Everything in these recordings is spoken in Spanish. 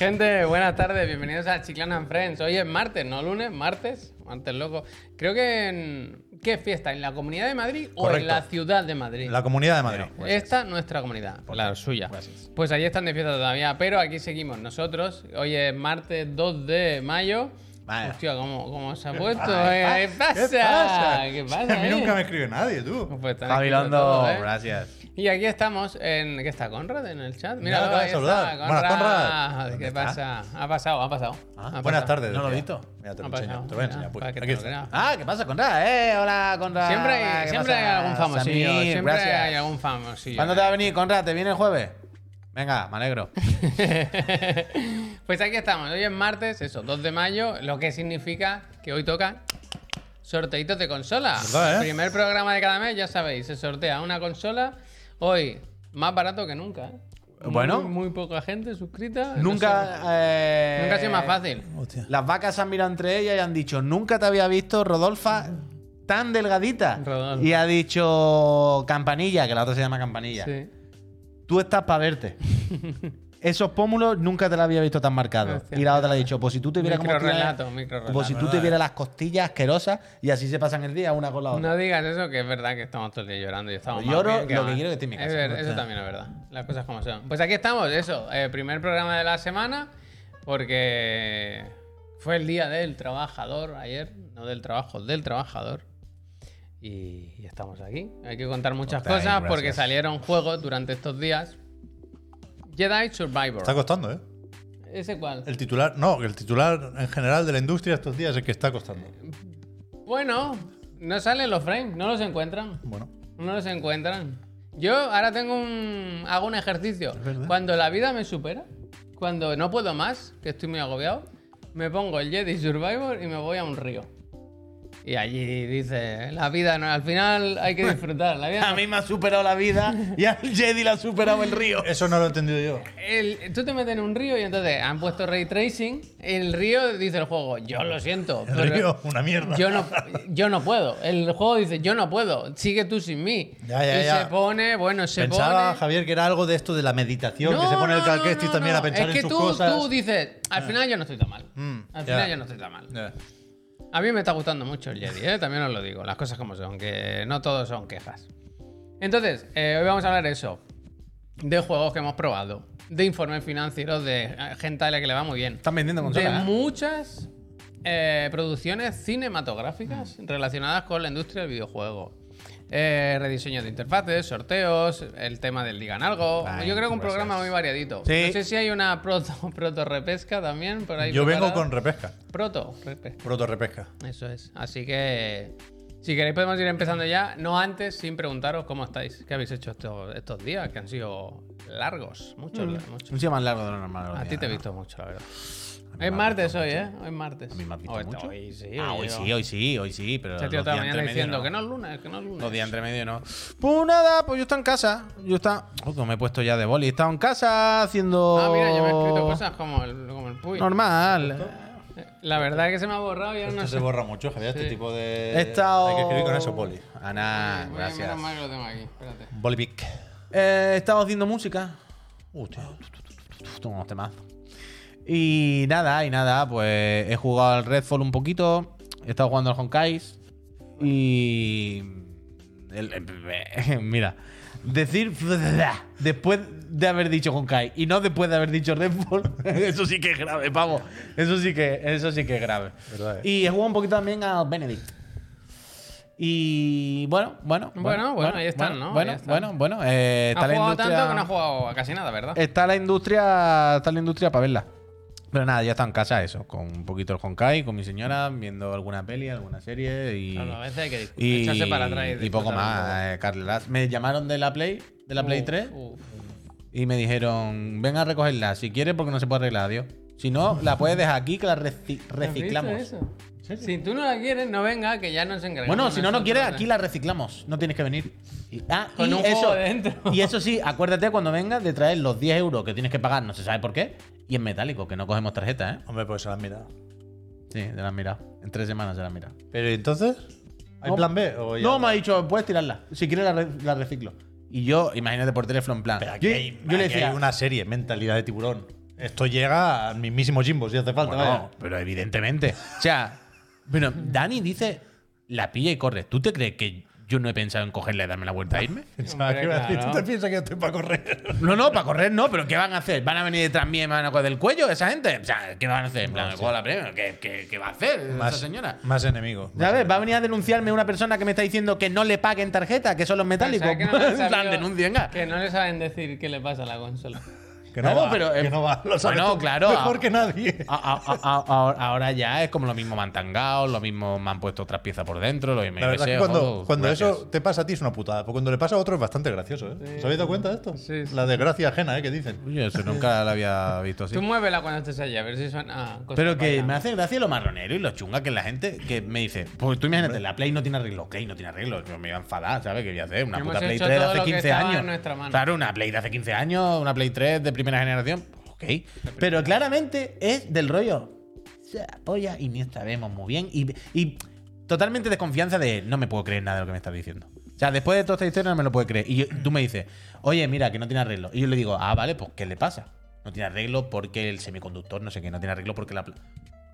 Gente, buenas tardes, bienvenidos a Chiclana and Friends. Hoy es martes, ¿no? Lunes, martes, martes loco. Creo que en... ¿Qué fiesta? ¿En la Comunidad de Madrid o en la Ciudad de Madrid? La Comunidad de Madrid. Esta nuestra comunidad, la suya. Pues allí están de fiesta todavía, pero aquí seguimos nosotros. Hoy es martes 2 de mayo. Vaya. Hostia, ¿cómo, cómo se ha puesto? ¿Qué pa- pasa? ¿Qué pasa? A mí eh? nunca me escribe nadie, tú. Pues todo, ¿eh? gracias. Y aquí estamos en. ¿Qué está Conrad en el chat? Mira, ahí está, saludar. Buenas, Conrad. ¿Qué pasa? Ha pasado, ha pasado. Ah, Ha Buenas pasado. tardes. No lo he visto. Mira, te lo enseño. Te lo voy a enseñar. Pues. Aquí está. Ah, ¿qué pasa, Conrad? Eh, hola, Conrad. Siempre hay, ¿Qué siempre hay algún famosillo. Samir, siempre gracias. hay algún famosillo. ¿Cuándo te va a venir, Conrad? ¿Te viene el jueves? Venga, me alegro. pues aquí estamos. Hoy es martes, eso, 2 de mayo, lo que significa que hoy toca sorteitos de consola. ¿Verdad, eh? El primer programa de cada mes, ya sabéis, se sortea una consola. Hoy, más barato que nunca. ¿eh? Bueno. Muy, muy poca gente suscrita. nunca. No sé. eh, Nunca ha sido más fácil. Hostia. Las vacas se han mirado entre ellas y han dicho: Nunca te había visto, Rodolfa, tan delgadita. Rodolfo. Y ha dicho Campanilla, que la otra se llama Campanilla. Sí. Tú estás para verte. Esos pómulos nunca te los había visto tan marcados. Y la otra le ha dicho, pues si tú te vieras como Microrrelato, tienes-. Pues si tú te vieras las costillas asquerosas y así se pasan el día una con la otra. No digas eso, que es verdad que estamos todo el día llorando y estamos Lloro lo que más. quiero que esté en mi casa. Es ver- eso también es verdad. Las cosas como son. Pues aquí estamos, eso. eh, primer programa de la semana, porque fue el día del trabajador ayer, no del trabajo, del trabajador. Y, y estamos aquí. Hay que contar muchas cosas porque salieron juegos durante estos días. Jedi Survivor. Está costando, ¿eh? ¿Ese cuál? El titular, no, el titular en general de la industria estos días es el que está costando. Bueno, no salen los frames, no los encuentran. Bueno, No los encuentran. Yo ahora tengo un. hago un ejercicio. Cuando la vida me supera, cuando no puedo más, que estoy muy agobiado, me pongo el Jedi Survivor y me voy a un río. Y allí dice, la vida no, al final hay que disfrutar. La vida A no- mí me ha superado la vida y al Jedi le ha superado el río. eso no lo he entendido yo. El- tú te metes en un río y entonces han puesto ray tracing. El río dice el juego, yo lo siento. El pero río, una mierda. Yo no, yo no puedo. El juego dice, yo no puedo. Sigue tú sin mí. Ya, ya, y ya. se pone, bueno, se Pensaba, pone. Javier, que era algo de esto de la meditación, que se pone el no, también no. a pensar es que en sus tú, cosas. tú dices, al final yo no estoy tan mal. Mm, al final yo no estoy tan mal. A mí me está gustando mucho el Jedi, ¿eh? también os lo digo, las cosas como son, que no todos son quejas. Entonces, eh, hoy vamos a hablar de eso, de juegos que hemos probado, de informes financieros, de eh, gente a la que le va muy bien, Están vendiendo de consolas. ¿eh? muchas producciones cinematográficas relacionadas con la industria del videojuego. Eh, rediseño de interfaces, sorteos, el tema del digan algo. Ay, Yo creo que un cosas. programa muy variadito. Sí. No sé si hay una proto, proto repesca también por ahí. Yo vengo con repesca, Proto repesca. proto repesca. Eso es. Así que, si queréis, podemos ir empezando ya. No antes, sin preguntaros cómo estáis. ¿Qué habéis hecho estos, estos días? Que han sido largos. Muchos, muchos. Un día más largo de lo normal. A ti te he visto mucho, la verdad. Mí Es martes hoy. ¿eh? Hoy es martes. ¿A mí me has visto Hoy- mucho? Hoy sí. Ah, hoy yo- sí, hoy sí, hoy sí, pero Este tío la mañana diciendo no. que no es lunes, que no es lunes. Los días entre medio no. Pues nada, pues yo estaba en casa. Yo estaba. Oh, que me he puesto ya de boli. Estaba en casa haciendo. Ah, mira, yo me he escrito cosas como el, como el Puy. Normal. La verdad es que se me ha borrado y ahora no Esto sé. se borra mucho, Javier, Sí. este tipo de... He estado. Hay que escribir con eso, poli. Ana, Bueno, gracias. Menos mal que lo tengo aquí. Espérate. Bolipic. Eh, he estado haciendo música. Hostia. Toma unos temazos. Y nada, y nada, pues he jugado al Redfall un poquito. He estado jugando al Honkais. Y. el- el- mira, decir después de haber dicho Honkai y no después de haber dicho Redfall, eso sí que es grave, pavo. Eso sí que, eso sí que es grave. Verdad, eh. Y he jugado un poquito también al Benedict. Y bueno, bueno. Bueno, bueno, ahí están, bueno, ¿no? Bueno, están. bueno, bueno. eh, Ha está la jugado industria- tanto que no ha jugado a casi nada, ¿verdad? Está la industria, está la industria para verla. Pero nada, ya está en casa eso, con un poquito el Honkai, con mi señora, viendo alguna peli, alguna serie y. Claro, a veces hay que y, echarse para atrás. y poco más, eh, Carlas. Me llamaron de la Play, de la Play Uf, 3, uf. y me dijeron, ven a recogerla, si quieres, porque no se puede arreglar, adiós. Si no, la puedes dejar aquí que la reci- ¿Has reciclamos. Si tú no la quieres, no venga, que ya nos encargamos. Bueno, si no, no quieres, aquí la reciclamos. No tienes que venir. Y, ah, Con y un eso, juego dentro. Y eso sí, acuérdate cuando vengas de traer los 10 euros que tienes que pagar, no se sabe por qué, y en metálico, que no cogemos tarjeta, ¿eh? Hombre, pues se lo han mirado. Sí, te la han mirado. En tres semanas se la han mirado. Pero entonces, ¿hay No, plan B? O ya No, me ha dicho, puedes tirarla. Si quieres la, re- la reciclo. Y yo, imagínate por teléfono en plan. Pero aquí, yo, hay, yo le aquí decía, hay una serie, Mentalidad de Tiburón. Esto llega al mismísimo Jimbo, si hace falta. Bueno, vaya. pero evidentemente. O sea, bueno, Dani dice, la pilla y corre. ¿Tú te crees que yo no he pensado en cogerla y darme la vuelta a irme? Pensaba Hombre, que iba a decir. ¿Tú te piensas que yo estoy para correr? No, no, para correr no, pero ¿qué van a hacer? ¿Van a venir detrás mío y me van a coger del cuello esa gente? O sea, ¿qué van a hacer? En plan, me cojo la premio. ¿Qué, qué, qué va a hacer esa Más, señora? más enemigo. Ya ves, va a venir a denunciarme una persona que me está diciendo que no le paguen tarjeta, que son los metálicos. O sea, que no le en plan, denuncio, venga. Que no le saben decir qué le pasa a la consola. Que no Claro, va, pero, que eh, no va. Lo sabes bueno, claro, Mejor que nadie. A- a- a- a- ahora- ya es como lo mismo me han tangado, lo mismo me han puesto otras piezas por dentro, lo mismo. La verdad es que cuando, joder, cuando gracias. eso te pasa a ti es una putada. Pero cuando le pasa a otro es bastante gracioso, ¿eh? ¿Os habéis dado cuenta de esto? Sí, sí. La desgracia ajena, ¿eh? Que dicen. Oye, eso nunca lo había visto así. Tú muévela cuando estés allí, a ver si suena. Pero que allá. me hace gracia lo marronero y lo chunga que la gente que me dice, pues tú imagínate, la Play no tiene arreglo, Play no tiene arreglo, yo me iba a enfadar, ¿sabes? ¿Qué voy a hacer? Una Hemos puta Play hecho 3 de hace lo que 15 estaba años. Claro, una Play de hace 15 años, una Play 3 de primera generación, ok. Pero claramente es del rollo, se apoya y ni sabemos muy bien y, y totalmente desconfianza de no me puedo creer nada de lo que me estás diciendo. O sea, después de toda esta historia no me lo puedo creer. Y yo- tú me dices, oye, mira, que no tiene arreglo. Y yo le digo, ah, vale, pues ¿qué le pasa? No tiene arreglo porque el semiconductor, no sé qué, no tiene arreglo porque la...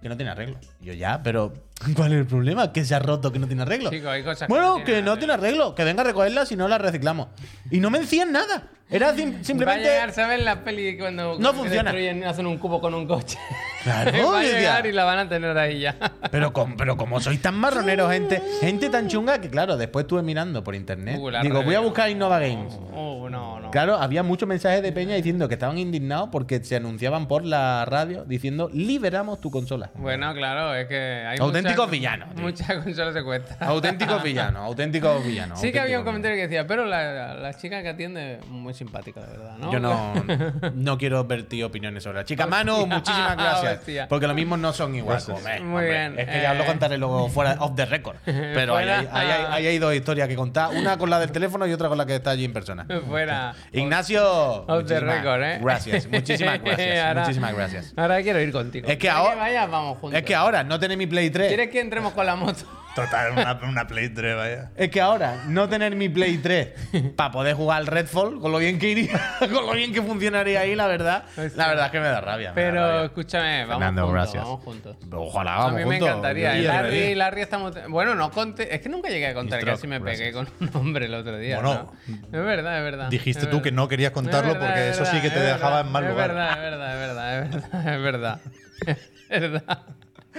Que no tiene arreglo. Yo ya, pero ¿cuál es el problema? Que se ha roto, que no tiene arreglo. Chico, hay cosas que bueno, no que no tiene arreglo. Que venga a recogerla si no la reciclamos. Y no me decían nada. Era sim- Va a simplemente... llegar. La peli cuando No cuando funciona. destruyen, hacen un cubo con un coche. Claro, va a llegar y la van a tener ahí ya. Pero, com- pero como sois tan marroneros, gente, gente tan chunga que, claro, después estuve mirando por internet. Uh, la Digo, voy a buscar Innova Games. Oh, no, no. Claro, había muchos mensajes de Peña diciendo que estaban indignados porque se anunciaban por la radio diciendo liberamos tu consola. Bueno, claro, es que hay Auténticos muchas- villanos, tío. Muchas consolas secuestras. Auténticos villanos, auténticos villanos. Sí que había un comentario que decía, pero la, la chica que atiende, muy simpática, de verdad, ¿no? Yo no, no quiero vertir opiniones sobre la chica. Manu, muchísimas gracias. Hostia. Porque lo mismo no son igual. Gracias. Hombre, Muy hombre, bien, Es que ya eh. lo contaré luego fuera off the record. Pero ahí hay, hay- hay dos historias que contar. Una con la del teléfono y otra con la que está allí en persona. Fuera. Ignacio. Off the record, ¿eh? Gracias, muchísimas gracias. Ahora- muchísimas gracias. Ahora quiero ir contigo. Es que ¿Quieres ahora- vaya, vamos juntos. Es que ahora no tener mi Play 3. ¿Quieres que entremos con la moto? Total, una, una Play 3, vaya. Es que ahora no tener mi Play 3 para poder jugar al Redfall, con lo bien que iría, con lo bien que funcionaría ahí, la verdad. La verdad es que me da rabia. me da Pero rabia. escúchame, vamos Fernando, juntos, gracias. vamos juntos. Ojalá, A vamos mí me juntos. encantaría. Y Larry. Larry estamos. Bueno, no conté. Es que nunca llegué a contar que así me pegué gracias. con un hombre el otro día. Bueno, ¿no? Es verdad, es verdad. dijiste es tú verdad. que no querías contarlo Es porque es eso sí que te dejaba verdad, en mal lugar. Es verdad, es verdad, es verdad, es verdad. Es verdad.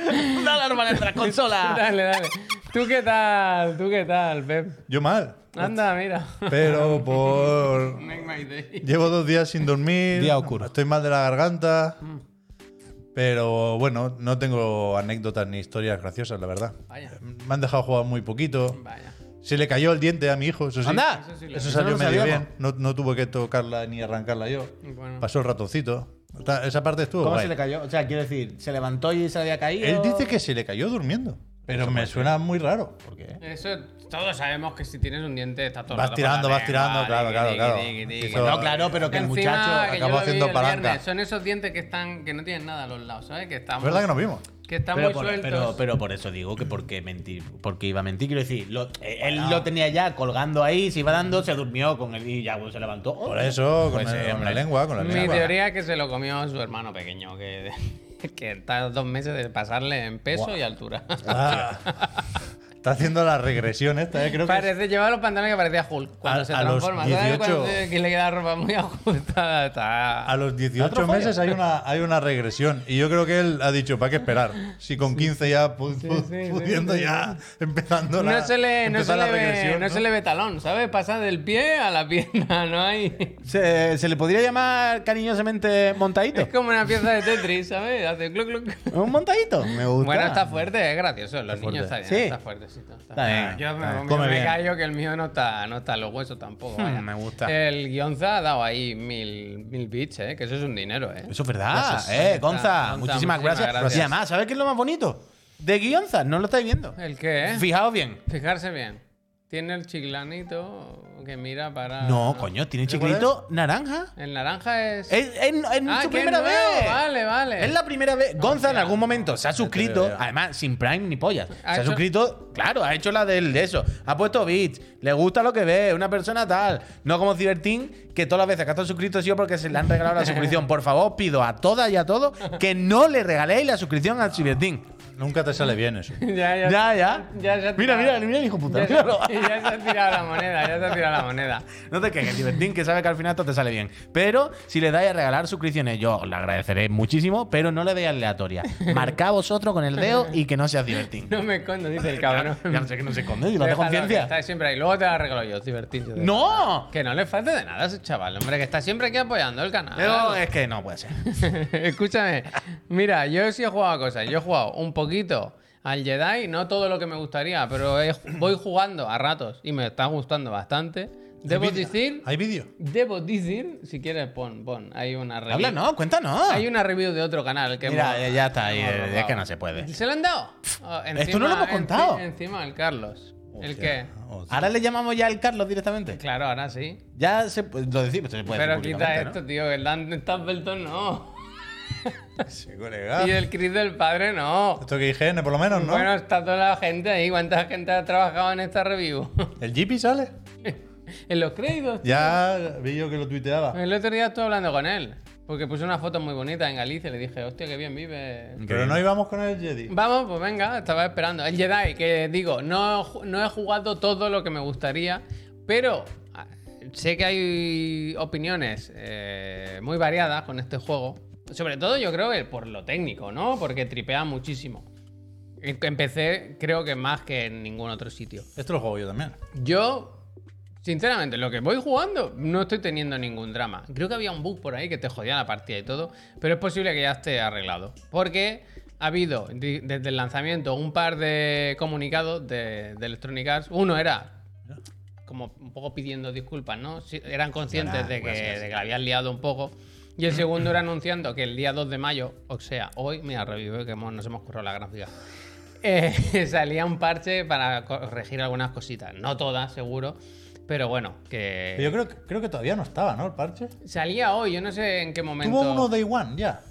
Una alarma de nuestra consola. Dale, dale. ¿Tú qué tal? ¿Tú qué tal, Pep? Yo mal. Anda, mira. Pero por. Make my day. Llevo dos días sin dormir. Día oscuro. Estoy mal de la garganta. Mm. Pero bueno, no tengo anécdotas ni historias graciosas, la verdad. Vaya. Me han dejado jugar muy poquito. Vaya. Se le cayó el diente a mi hijo, eso sí. Anda. Eso sí salió medio bien. No, no tuve que tocarla ni arrancarla yo. Bueno. Pasó el ratoncito. Esa parte estuvo ¿Cómo guay. se le cayó? O sea, quiero decir, ¿se levantó y se le había caído? Él dice que se le cayó durmiendo. Pero me suena muy raro. ¿Por qué? Eso, todos sabemos que si tienes un diente está todo Vas tirando, vas tirando, claro, claro, claro. No, claro, pero que el muchacho acabó haciendo palanca. viernes, Son esos dientes que están que no tienen nada a los lados, ¿sabes? Que están Es verdad que nos vimos. Que están Pero muy por, sueltos. pero, pero por eso digo que porque mentir, porque iba a mentir, quiero decir, lo- eh, él lo tenía ya colgando ahí, se iba dando, se durmió con él y ya pues, se levantó. Por eso, con, Pues el- con hombre. la lengua, con la Mi lengua. teoría es que se lo comió su hermano pequeño, que, que está dos meses de pasarle en peso y altura. Ah, está haciendo la regresión esta, ¿eh? Creo que es- Parece, llevaba los pantalones que parecía Hulk cuando A- se a los transforma. ¿Sabes? 18 Cuando se- que le queda la ropa muy ajustada. Está... a los 18 Atrofobia. meses hay una, hay una regresión. Y yo creo que él ha dicho, ¿para qué esperar? Si con 15 ya, pu- pu- sí, pudiendo sí, sí, ya, empezando la, No se, le, no, se le ve, regresión. no se le ve talón, ¿sabes? Pasa del pie a la pierna, no hay. ¿Se, se le podría llamar cariñosamente montadito? Es como una pieza de Tetris, ¿sabes? Hace cluc, cluc. ¿Un montadito? Me gusta. Bueno, está fuerte, es gracioso. Los fuerte. niños está bien, Está bien. Yo me, Está yo Come me bien. callo que el mío no está, no está en los huesos tampoco. vaya. Hmm, me gusta. El guionza ha dado ahí mil, mil bits, ¿eh? Que eso es un dinero, ¿eh? Eso es verdad, Gracias. eh, Gonza. Gonza, muchísimas muchísimas gracias. gracias. Y además, ¿sabes qué es lo más bonito? De Guionza, no lo estáis viendo. ¿El qué, eh? Fijaos bien. Fijarse bien. Tiene el chiclanito que mira para. No, coño, tiene ¿Ese cuál chiclito naranja. El naranja es. Es, es- es Ah, su primera nuevo, vez. Vale, vale. Es la primera vez. Gonza en algún momento se ha suscrito, veo ya. además sin Prime ni pollas. Ha Se ha suscrito, claro, ha hecho la del de eso. Ha puesto bits, le gusta lo que ve, una persona tal. No como Cibertín, que todas las veces que ha estado suscrito ha sido porque se le han regalado la suscripción. Por favor, pido a todas y a todos que no le regaléis la suscripción al Cibertín. Nunca te sale bien eso. ya, ya, Ya, ya. ya se ha Mira, mira, mira hijo puta. Ya, se- ya se ha tirado la moneda, ya se ha tirado la moneda. No te quejes, Divertín, que sabe que al final esto te sale bien. Pero si le dais a regalar suscripciones, yo le agradeceré muchísimo, pero no le deis aleatoria. Marcad vosotros con el dedo y que no sea Divertín. No me escondo, dice el cabrón. Ya no sé que no se esconde, y lo de Déjalo, que conciencia. Está siempre ahí. Luego te la regalo yo, divertido. ¡No! Que no le falte de nada a ese chaval, hombre, que está siempre aquí apoyando el canal. Pero es que no puede ser. Escúchame, mira, yo sí he jugado a cosas. Yo he jugado un poquito al Jedi, no todo lo que me gustaría, pero he- voy jugando a ratos y me está gustando bastante. Debo ¿Hay decir, ¿Hay vídeo? debo decir, si quieres pon, pon, hay una review. Habla, no, cuéntanos. Hay una review de otro canal que Mira, hemos- ya está eh, es que no se puede. ¿Se lo han dado? Oh, Esto no lo hemos contado. encima el Carlos. ¿El qué? Ahora le llamamos ya al Carlos directamente. Claro, ahora sí. Ya se lo decimos, se puede Pero quita públicamente, esto, ¿no? tío, el Dan Stapleton no. Sí, colega. Y el Chris del padre no. Esto que IGN, por lo menos, ¿no? Bueno, está toda la gente ahí. ¿Cuánta gente ha trabajado en esta review? ¿El Jeepy sale? en los créditos. tío. Ya vi yo que lo tuiteaba. El otro día estuve hablando con él. Porque puse una foto muy bonita en Galicia le dije, hostia, qué bien vive. Pero no íbamos con el Jedi. Vamos, pues venga, estaba esperando. El Jedi, que digo, no, no he jugado todo lo que me gustaría, pero ah, sé que hay opiniones eh, muy variadas con este juego. Sobre todo yo creo que por lo técnico, ¿no? Porque tripea muchísimo. Em- Empecé, creo que más que en ningún otro sitio. Esto lo juego yo también. Yo, sinceramente, lo que voy jugando, no estoy teniendo ningún drama. Creo que había un bug por ahí que te jodía la partida y todo, pero es posible que ya esté arreglado. Porque ha habido, desde el lanzamiento, un par de comunicados de, de Electronic Arts. Uno era como un poco pidiendo disculpas, ¿no? Eran conscientes de que, de que la habían liado un poco. Y el segundo era anunciando que el día 2 de mayo, o sea, hoy, mira, revive que nos hemos currado la gráfica. eh, salía un parche para corregir algunas cositas. No todas, seguro. Pero bueno, que. Pero yo creo, que- creo que todavía no estaba, ¿no? El parche. Salía hoy, yo no sé en qué momento. Tuvo uno Day One, ya.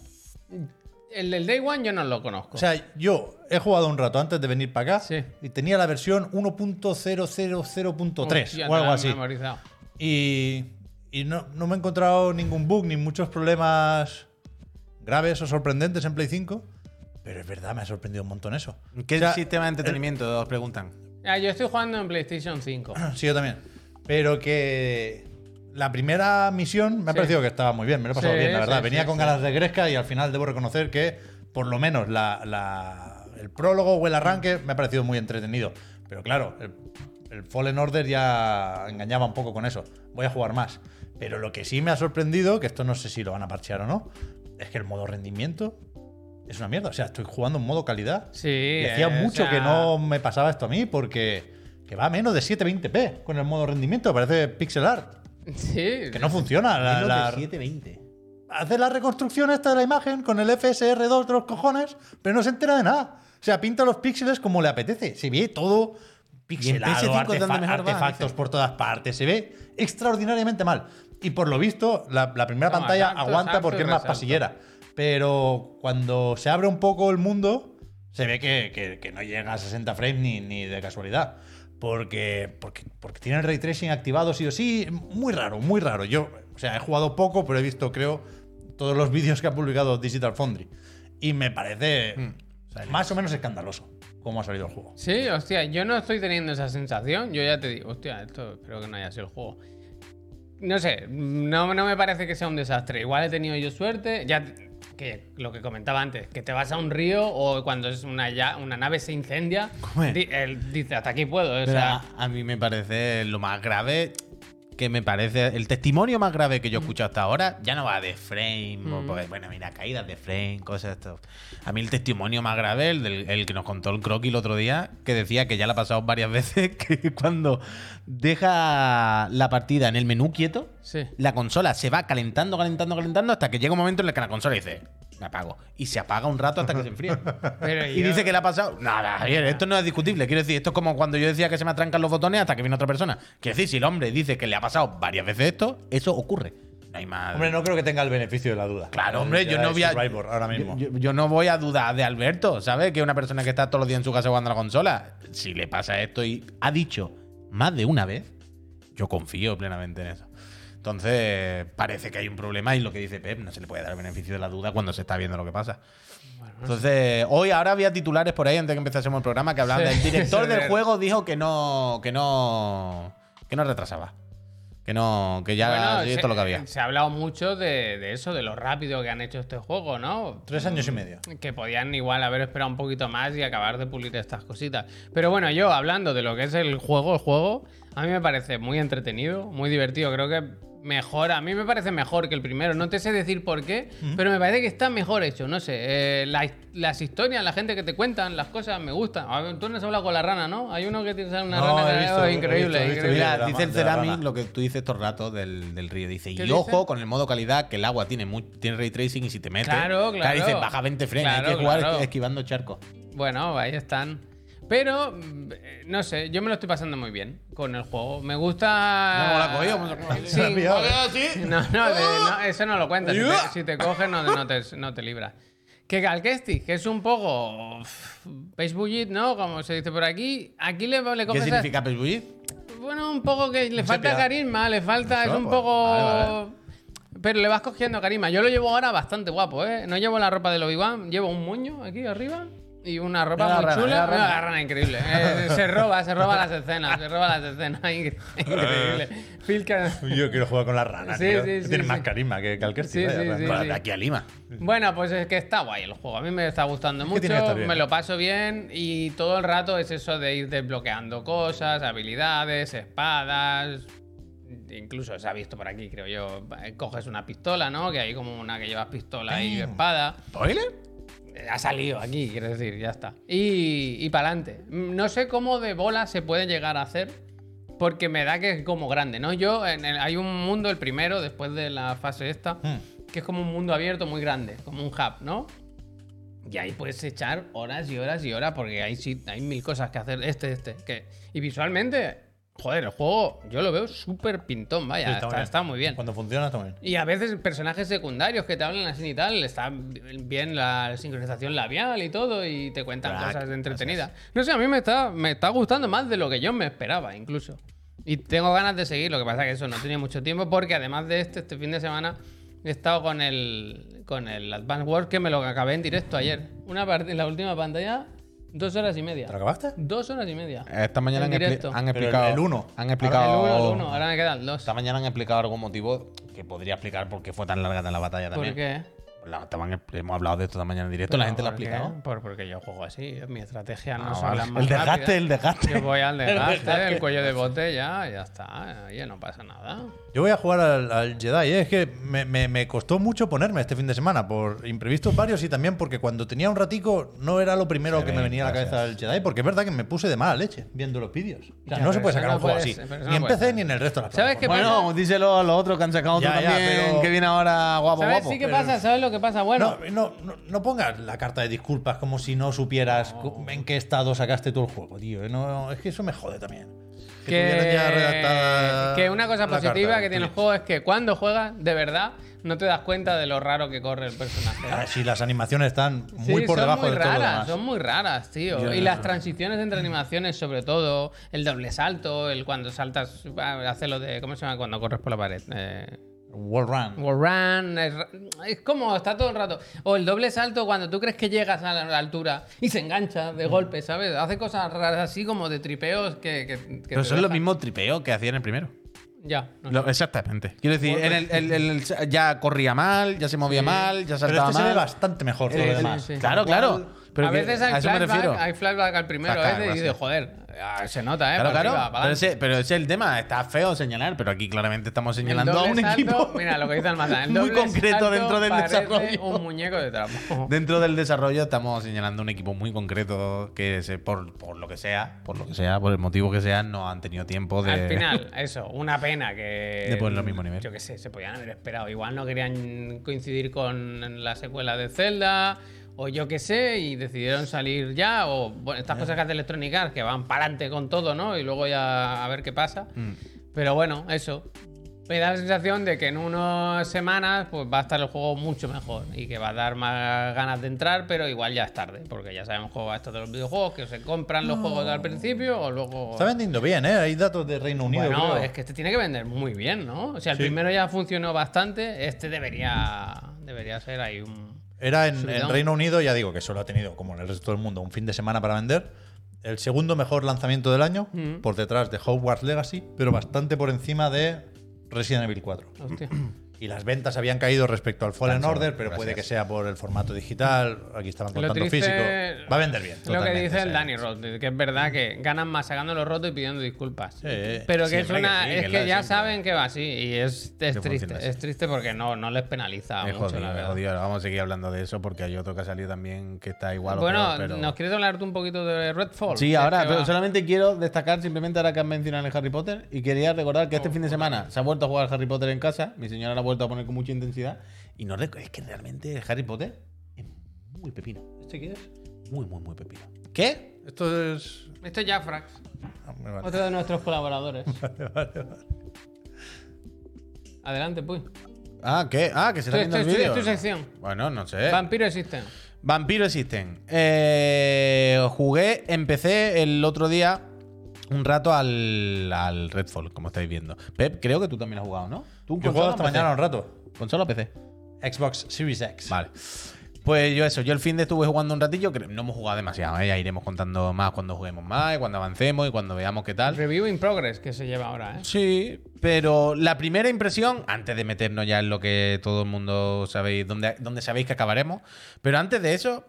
El del Day One yo no lo conozco. O sea, yo he jugado un rato antes de venir para acá Sí. y tenía la versión 1.000.3 Hostia, o algo así. memorizado. Y, y no, no me he encontrado ningún bug ni muchos problemas graves o sorprendentes en Play 5. Pero es verdad, me ha sorprendido un montón eso. ¿Qué O sea, sistema de entretenimiento os preguntan? Ah, yo estoy jugando en PlayStation 5. Sí, yo también. Pero que la primera misión me ha Sí. parecido que estaba muy bien, me lo he pasado Sí, bien, la verdad. sí, Venía sí, con sí. ganas de Gresca y al final debo reconocer que por lo menos la- la- el prólogo o el arranque me ha parecido muy entretenido. Pero claro, el, el Fallen Order ya engañaba un poco con eso. Voy a jugar más. Pero lo que sí me ha sorprendido, que esto no sé si lo van a parchear o no, es que el modo rendimiento es una mierda. O sea, estoy jugando en modo calidad. Sí. Y hacía eh, mucho o sea, que no me pasaba esto a mí porque que va a menos de 720p con el modo rendimiento, parece pixel art, Sí. que no funciona. La, Menos la- de 720. hace la reconstrucción esta de la imagen con el FSR2 de los cojones, pero no se entera de nada. O sea, pinta los píxeles como le apetece. Se ve todo pixelado, PS5 es donde artefa- va, artefactos por todas partes. Se ve extraordinariamente mal. Y por lo visto, la, la primera No, pantalla salto, aguanta salto porque es más resalto. pasillera. Pero cuando se abre un poco el mundo, se ve que, que- que no llega a 60 frames ni, ni de casualidad. Porque, porque, porque tiene el ray tracing activado sí o sí. Muy raro, muy raro. Yo, o sea, he jugado poco, pero he visto, creo, todos los vídeos que ha publicado Digital Foundry. Y me parece Hmm. más o menos escandaloso cómo ha salido el juego. Sí, hostia, yo no estoy teniendo esa sensación. Yo ya te digo, hostia, esto espero que no haya sido el juego. No sé, no, no me parece que sea un desastre. Igual he tenido yo suerte. Ya que lo que comentaba antes, que te vas a un río o cuando es una, ya, una nave se incendia, di- él dice hasta aquí puedo. O sea, a, a mí me parece lo más grave que me parece el testimonio más grave que yo he escuchado hasta ahora ya no va de frame o Mm. porque, bueno mira caídas de frame cosas esto a mí el testimonio más grave el, del, el que nos contó el croquis el otro día que decía que ya le ha pasado varias veces que cuando deja la partida en el menú quieto Sí. la consola se va calentando, calentando, calentando hasta que llega un momento en el que la consola dice, me apago. Y se apaga un rato hasta que se enfría. Pero y yo- dice que le ha pasado. Nada, Javier, esto no es discutible. Quiero decir, esto es como cuando yo decía que se me atrancan los botones hasta que viene otra persona. Quiero decir, si el hombre dice que le ha pasado varias veces esto, eso ocurre. No hay más. Hombre, no creo que tenga el beneficio de la duda. Claro, hombre, yo no voy a. Ahora mismo. Yo, yo no voy a dudar de Alberto, ¿sabes? Que es una persona que está todos los días en su casa jugando a la consola. Si le pasa esto y ha dicho más de una vez, yo confío plenamente en eso. Entonces, parece que hay un problema y lo que dice Pep, no se le puede dar el beneficio de la duda cuando se está viendo lo que pasa. Entonces, hoy ahora había titulares por ahí antes de que empezásemos el programa que hablaban Sí, del director sí, del juego dijo que no que no que no retrasaba. Que no que ya Bueno, sí, esto es lo que había. se ha hablado mucho de, de eso, de lo rápido que han hecho este juego, ¿no? Tres años y medio. Que podían igual haber esperado un poquito más y acabar de pulir estas cositas. Pero bueno, yo hablando de lo que es el juego, el juego, a mí me parece muy entretenido, muy divertido. Creo que mejor, a mí me parece mejor que el primero. No te sé decir por qué, pero me parece que está mejor hecho. No sé, eh, la- las historias, la gente que te cuentan, las cosas me gustan. A ver, Tú no has hablado con la rana, ¿no? Hay uno que tiene una No, rana visto, oh, increíble, visto. Mira, dice el Ceramic lo que tú dices todo el rato del, del río. Dice, y ¿Qué ojo dice? con el modo calidad, que el agua tiene, muy, tiene ray tracing y si te metes. Claro, claro. dice, baja 20 frames, hay Claro, que jugar claro. esquivando charcos. Bueno, ahí están. Pero, mm, eh, no sé, yo me lo estoy pasando muy bien con el juego. Me gusta. No, la a coger. Sí. ¿eh? No, no, de- no, eso no lo cuentas. Si te, si te coges, no, no te, no te libras. Que Galkesti, que es un poco. Bullet, ¿no? Como se dice por aquí. Aquí le, le ¿Qué coges. significa Pespullit? Bueno, un poco que le No falta carisma, le falta. Es un pues, poco. vale, vale. Pero le vas cogiendo carisma. Yo lo llevo ahora bastante guapo, ¿eh? No llevo la ropa del Obi-Wan, llevo un moño aquí arriba y una ropa muy rana, chula. Mira rana. rana increíble. Eh, se roba, se roba las escenas, se roba las escenas. Incre- Increíble. Phil Can- Yo quiero jugar con la rana. Sí, tío. sí, sí, Tiene sí. más carisma que Calquesti. Sí, vaya, sí, de aquí a Lima. Bueno, pues es que está guay el juego. A mí me está gustando que mucho, me lo paso bien y todo el rato es eso de ir desbloqueando cosas, habilidades, espadas. Incluso se ha visto por aquí, creo yo. Coges una pistola, ¿no? Que hay como una que llevas pistola y espada. ¿Spoiler? Eh, Ha salido aquí, quiero decir, ya está. Y, y para adelante. No sé cómo de bola se puede llegar a hacer, porque me da que es como grande, ¿no? Yo, en el- hay un mundo, el primero, después de la fase esta, Hmm. que es como un mundo abierto muy grande, como un hub, ¿no? Y ahí puedes echar horas y horas y horas, porque hay, sí- hay mil cosas que hacer. Este, este. Que, y visualmente, joder, el juego yo lo veo súper pintón, vaya, Sí, está, bien. está muy bien. Cuando funciona, está muy bien. Y a veces personajes secundarios que te hablan así y tal, está bien la sincronización labial y todo, y te cuentan Crack, cosas entretenidas. No sé, a mí me está, me está gustando más de lo que yo me esperaba, incluso. Y tengo ganas de seguir, lo que pasa que eso no tenía mucho tiempo, porque además de este, este fin de semana he estado con el, con el Advance Wars que me lo acabé en directo ayer. Una en la última pantalla, dos horas y media. ¿Te lo acabaste? Dos horas y media. Esta mañana En han, expli- el- explicado. el uno. Han El explicado. uno, el uno, ahora me quedan dos. Esta mañana han explicado algún motivo que podría explicar por qué fue tan larga la batalla ¿Por también. qué? La- estaban- hemos hablado de esto esta mañana en directo, la gente lo ha explicado. Por, porque yo juego así, mi estrategia no Ah, son vale. las más El desgaste, rápidas. el desgaste. Yo voy al desgaste, desgaste. el cuello de botella, ya está, ya no pasa nada. Yo voy a jugar al, al Jedi. ¿eh? Es que me, me- me costó mucho ponerme este fin de semana por imprevistos varios y también porque cuando tenía un ratico no era lo primero Se que me venía a la gracias. cabeza el Jedi. Porque es verdad que me puse de mala leche viendo los vídeos. O sea, Ya, no se pero puede sacar no un juego así. pero Ni no en PC ni en el resto de las ¿Sabes qué plataformas. Bueno, díselo a los otros que han sacado otro Ya, ya, también, pero- que viene ahora guapo, ¿Sabes guapo. sí qué pero- pasa? ¿Sabes lo que pasa? Bueno, No, no, no, no pongas la carta de disculpas como si no supieras cu- en qué estado sacaste tú el juego, tío. No, es que eso me jode también. que, ya redactada que una cosa positiva carta, que tiene el juego es que cuando juegas, de verdad, no te das cuenta de lo raro que corre el personaje. Ah, sí, las animaciones están Sí, muy por son debajo muy de todo lo raras, demás. son muy raras, tío. Yo y no. las transiciones entre animaciones, sobre todo, el doble salto, el cuando saltas, hace lo de, ¿cómo se llama? Cuando corres por la pared. Eh, Wall Run. Wall run, es, es como está todo el rato. O el doble salto cuando tú crees que llegas a la, a la altura y se engancha Mm. de golpe, ¿sabes? Hace cosas raras así como de tripeos que. que, que Pero son los mismos tripeos que hacía en el primero. Ya. no Lo- sé. exactamente. Quiero decir, en el- el- el- el- ya corría mal, ya se movía mal, ya Pero saltaba este se ve mal. bastante mejor todo Sí, demás. sí. Claro, claro. Pero a que- veces a hay me flashback, refiero. hay flashback al primero Flashback, ese y dices, gracias. joder, ah, se nota, ¿eh? Claro, claro. arriba, pero, ese, pero ese es el tema. Está feo señalar, pero aquí claramente estamos señalando a un salto, equipo Mira lo que dice Almazán. El muy concreto dentro del desarrollo. Un muñeco de trapo. Dentro del desarrollo estamos señalando un equipo muy concreto que se- por, por lo que sea, por lo que sea, por el motivo que sea, no han tenido tiempo de. Al final, eso, una pena que. De ponerlo al mismo nivel. Yo qué sé, se podían haber esperado. Igual no querían coincidir con la secuela de Zelda, o yo qué sé, y decidieron salir ya, o bueno, estas cosas que hace Electronic Arts, que van para adelante con todo, ¿no? Y luego ya a ver qué pasa. Mm. Pero bueno, eso. Me da la sensación de que en unas semanas pues va a estar el juego mucho mejor y que va a dar más ganas de entrar, pero igual ya es tarde, porque ya sabemos cómo va esto de los videojuegos, que se compran los juegos al principio o luego... Está vendiendo bien, ¿eh? Hay datos de Reino Unido. Bueno, creo. es que este tiene que vender muy bien, ¿no? O sea, el Sí. primero ya funcionó bastante, este debería, debería ser ahí un... Era en, en. Reino Unido, ya digo que solo ha tenido, como en el resto del mundo, un fin de semana para vender. El segundo mejor lanzamiento del año, Mm. por detrás de Hogwarts Legacy, pero bastante por encima de Resident Evil 4. Hostia. Y las ventas habían caído respecto al Fallen Tanto, Order, pero gracias. puede que sea por el formato digital. Aquí estaban Lo triste- físico. Va a vender bien. Lo que dice el Danny. Roth, que es verdad que ganan más sacándolo roto y pidiendo disculpas. Sí. Pero que es que una. sí, que es que, la ya saben que va así. Y es, es triste. Es triste porque no, no les penaliza Es mucho, jodido, la verdad. jodido. Vamos a seguir hablando de eso porque hay otro que ha salido también que está igual. o Bueno, peor, pero- ¿nos quieres hablar tú un poquito de Redfall? Sí, ahora, pero va- solamente quiero destacar simplemente ahora que han mencionado el Harry Potter y quería recordar que este fin de semana se ha vuelto a jugar Harry Potter en casa, mi señora lo ha vuelto a poner con mucha intensidad y no es que realmente Harry Potter es muy pepino. ¿Este qué es? Muy, muy, muy pepino. ¿Qué? Esto es. Esto es Jafrax, Ah, me vale. otro de nuestros colaboradores. Vale, vale, vale. Adelante, pues. Ah, ¿qué? Ah, que se está viendo el es tu- vídeo. es tu sección. Bueno, no sé. Vampiro existen. Vampiro existen. Eh, jugué, empecé el otro día un rato al, al Redfall, como estáis viendo. Pep, creo que tú también has jugado, ¿no? ¿Tú Yo jugado hasta mañana un rato. ¿Consola o PC? Xbox Series X. Vale. Pues yo eso, yo el fin de estuve jugando un ratillo, que no hemos jugado demasiado, ¿eh? ya iremos contando más cuando juguemos más, y cuando avancemos y cuando veamos qué tal. Review in progress que se lleva ahora, ¿eh? Sí, pero la primera impresión, antes de meternos ya en lo que todo el mundo sabéis, donde, donde sabéis que acabaremos, pero antes de eso,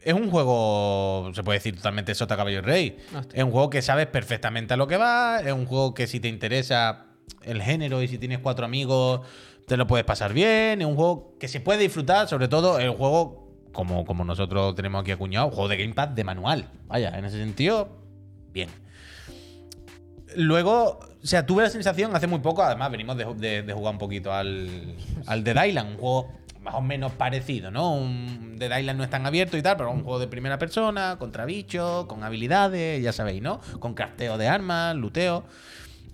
es un juego, se puede decir totalmente sota caballo y rey. Hostia. Es un juego que sabes perfectamente a lo que va, es un juego que si te interesa el género y si tienes cuatro amigos, te lo puedes pasar bien, es un juego que se puede disfrutar, sobre todo el juego, como, como nosotros tenemos aquí acuñado, juego de Gamepad de manual. Vaya, en ese sentido, bien. Luego, o sea, tuve la sensación hace muy poco, además venimos de, de- jugar un poquito al, al Dead Island, un juego más o menos parecido, ¿no? Un Dead Island no es tan abierto y tal, pero un juego de primera persona, contra bichos, con habilidades, ya sabéis, ¿no? Con crafteo de armas, luteo.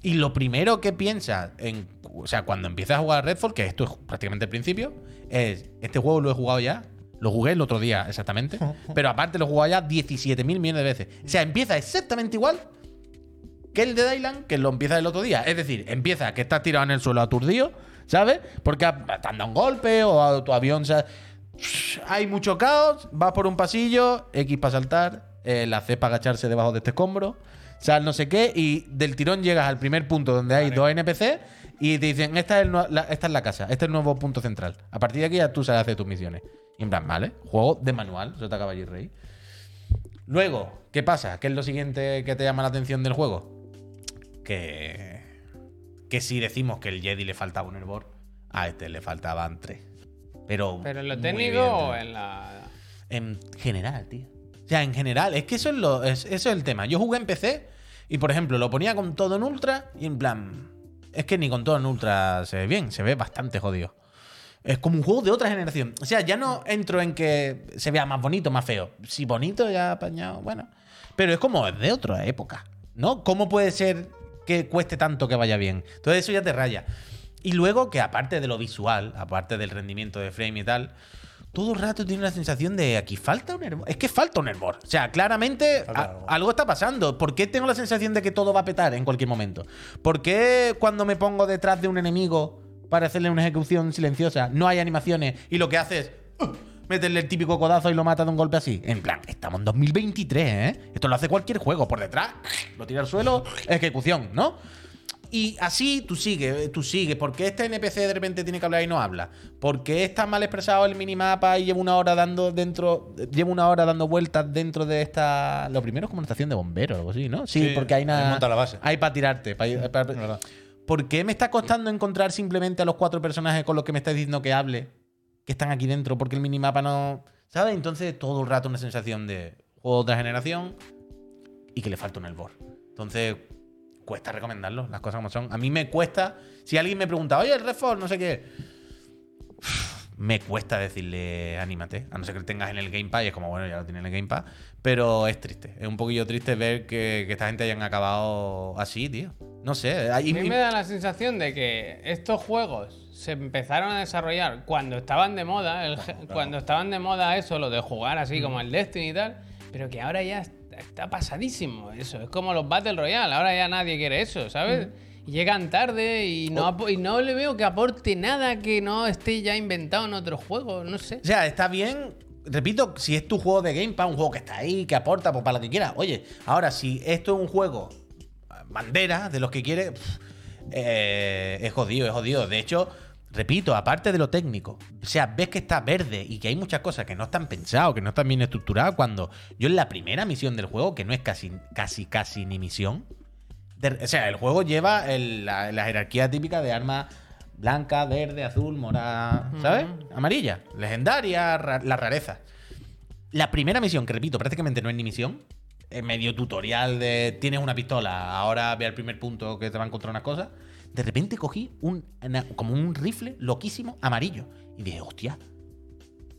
Y lo primero que piensas, en, o sea, cuando empiezas a jugar a Redfall, que esto es prácticamente el principio, es, este juego lo he jugado ya, lo jugué el otro día exactamente, pero aparte lo he jugado ya 17.000 millones de veces. O sea, empieza exactamente igual que el de Island, que lo empieza el otro día. Es decir, empieza que estás tirado en el suelo aturdido, ¿sabes? Porque te han dado un golpe o a- tu avión se ha- Hay mucho caos, vas por un pasillo, X para saltar, eh, la C para agacharse debajo de este escombro, sal no sé qué, y del tirón llegas al primer punto donde hay dos NPC y te dicen, esta es, el la, esta es la casa, este es el nuevo punto central. A partir de aquí ya tú sales a hacer tus misiones. Y en plan, vale, juego de manual, Sota Caballo y Rey. Luego, ¿qué pasa? ¿Qué es lo siguiente que te llama la atención del juego? Que. Que si decimos que el Jedi le faltaba un hervor, a este le faltaban tres. Pero. ¿Pero en lo técnico o en la.? En general, tío. O sea, en general, es que eso es, lo, es- eso es el tema. Yo jugué en PC y, por ejemplo, lo ponía con todo en ultra y en plan. Es que ni con todo en ultra se ve bien, se ve bastante jodido. Es como un juego de otra generación. O sea, ya no entro en que se vea más bonito, más feo. Si bonito, ya apañado, bueno. Pero es como de otra época, ¿no? ¿Cómo puede ser que cueste tanto que vaya bien? Entonces eso ya te raya. Y luego que aparte de lo visual, aparte del rendimiento de frame y tal, todo el rato tiene la sensación de aquí falta un hervor. Es que falta un hervor. O sea, claramente a- algo. algo está pasando. ¿Por qué tengo la sensación de que todo va a petar en cualquier momento? ¿Por qué cuando me pongo detrás de un enemigo para hacerle una ejecución silenciosa no hay animaciones y lo que hace es uh, meterle el típico codazo y lo mata de un golpe así? En plan, estamos en 2023, ¿eh? Esto lo hace cualquier juego. Por detrás, lo tira al suelo, ejecución, ¿no? Y así tú sigues, tú sigues. ¿Por qué este NPC de repente tiene que hablar y no habla? ¿Por qué está mal expresado el minimapa y llevo una hora dando dentro. Llevo una hora dando vueltas dentro de esta. Lo primero es como una estación de bomberos o algo así, ¿no? Sí, Sí, porque hay nada. Hay para tirarte. ¿Por qué me está costando encontrar simplemente a los cuatro personajes con los que me estáis diciendo que hable? Que están aquí dentro, porque el minimapa no. ¿Sabes? Entonces todo el rato una sensación de juego de otra generación y que le falta un Elbor. Entonces, cuesta recomendarlo, las cosas como son. A mí me cuesta. Si alguien me pregunta, oye, el Redfall, no sé qué. Me cuesta decirle, anímate. A no ser que lo tengas en el Game Pass. Y es como, bueno, ya lo tiene en el Game Pass. Pero es triste. Es un poquillo triste ver que, que esta gente hayan acabado así, tío. No sé. A mí me da la sensación de que estos juegos se empezaron a desarrollar cuando estaban de moda, el cuando estaban de moda eso, lo de jugar así como el Destiny y tal, pero que ahora ya está, pasadísimo eso. Es como los Battle Royale, ahora ya nadie quiere eso, ¿sabes? Llegan tarde y no, y no le veo que aporte nada que no esté ya inventado en otros juegos, no sé. O sea, está bien. Repito, si es tu juego de Game Pass, un juego que está ahí, que aporta, pues para lo que quieras. Oye, ahora, si esto es un juego eh, bandera de los que quiere, pff, eh, es jodido, es jodido. De hecho, repito, aparte de lo técnico, o sea, ves que está verde y que hay muchas cosas que no están pensadas, que no están bien estructuradas. Cuando yo en la primera misión del juego, que no es casi, casi, casi ni misión, de- o sea, el juego lleva el- la, la jerarquía típica de armas blanca, verde, azul, morada, ¿sabes? Amarilla, legendaria, ra- la rareza. La primera misión, que repito, prácticamente no es ni misión, es medio tutorial de tienes una pistola, ahora ve al primer punto que te va a encontrar unas cosas. De repente cogí un, como un rifle loquísimo amarillo. Y dije, hostia,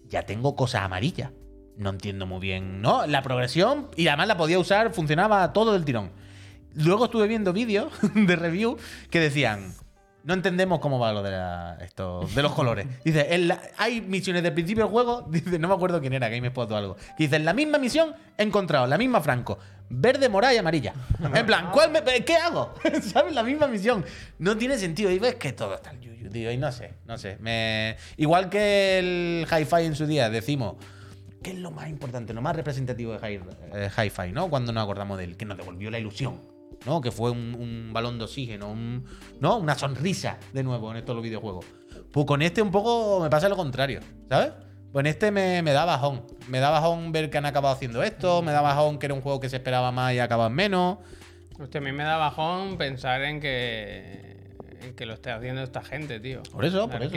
ya tengo cosas amarillas. No entiendo muy bien, ¿no? La progresión, y además la podía usar, funcionaba todo del tirón. Luego estuve viendo vídeos de review que decían, no entendemos cómo va lo de, la- esto, de los colores. Dice, en la- hay misiones del principio del juego, dice, no me acuerdo quién era, GameSpot o algo, dice, en la misma misión he encontrado la misma Franco, verde, morada y amarilla. En plan, ¿cuál me- ¿qué hago? ¿Sabes? La misma misión. No tiene sentido. Y ves que todo está el yuyu, tío. Y no sé, no sé. Me... Igual que el hi-fi en su día, decimos, ¿qué es lo más importante, lo más representativo de eh, hi-fi, ¿no? Cuando nos acordamos de él, que nos devolvió la ilusión. ¿no? Que fue un, un balón de oxígeno, un- ¿no? Una sonrisa de nuevo en estos videojuegos. Pues con este un poco me pasa lo contrario, ¿sabes? Pues en este me, me da bajón. Me da bajón ver que han acabado haciendo esto, me da bajón que era un juego que se esperaba más y en menos. Hostia, a mí me da bajón pensar en que, en que lo esté haciendo esta gente, tío. Por eso, por eso.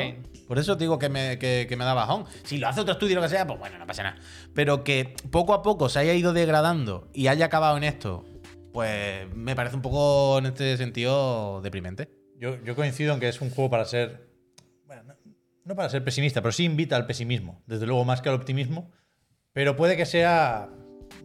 Por eso te digo que me, que- que me da bajón. Si lo hace otro estudio lo que sea, pues bueno, no pasa nada. Pero que poco a poco se haya ido degradando y haya acabado en esto, pues me parece un poco en este sentido deprimente. Yo, yo coincido en que es un juego para ser. No, para ser pesimista, pero sí invita al pesimismo. Desde luego, más que al optimismo. Pero puede que sea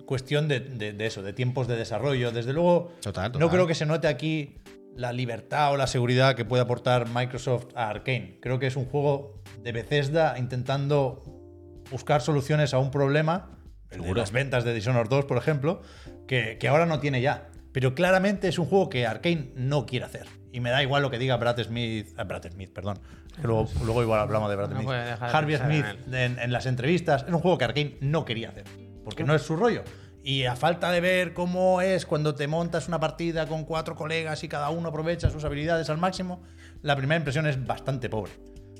cuestión de, de- de eso, de tiempos de desarrollo. Desde luego, Total, no creo que se note aquí la libertad o la seguridad que puede aportar Microsoft a Arkane. Creo que es un juego de Bethesda intentando buscar soluciones a un problema, el de las ventas de Dishonored 2, por ejemplo, que, que ahora no tiene ya. Pero claramente es un juego que Arkane no quiere hacer. Y me da igual lo que diga Brad Smith, ah, Brad Smith, perdón. Que luego, luego igual hablamos de Brad Smith. Harvey Smith en en, en las entrevistas. Es un juego que Arkane no quería hacer. Porque no es su rollo. Y a falta de ver cómo es cuando te montas una partida con cuatro colegas y cada uno aprovecha sus habilidades al máximo, la primera impresión es bastante pobre.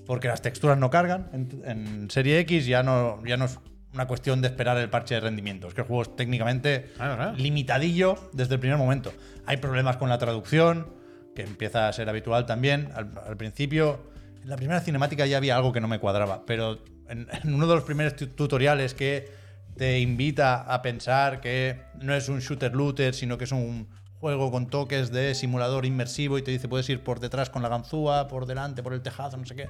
Porque las texturas no cargan. En, en Serie X ya no, ya no es una cuestión de esperar el parche de rendimiento. Es que el juego es técnicamente Claro, claro. limitadillo desde el primer momento. Hay problemas con la traducción, que empieza a ser habitual también. Al, al principio, en la primera cinemática ya había algo que no me cuadraba, pero en, en uno de los primeros tu- tutoriales que te invita a pensar que no es un shooter looter, sino que es un juego con toques de simulador inmersivo y te dice puedes ir por detrás con la ganzúa, por delante, por el tejado, no sé qué.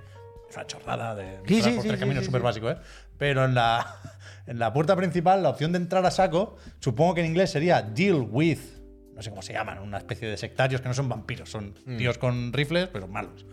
Es una chorrada de Sí, por sí, tres caminos súper básico, ¿eh? Pero en la, en la puerta principal, la opción de entrar a saco, supongo que en inglés sería deal with, no sé cómo se llaman, una especie de sectarios que no son vampiros, son Mm. tíos con rifles, pero malos.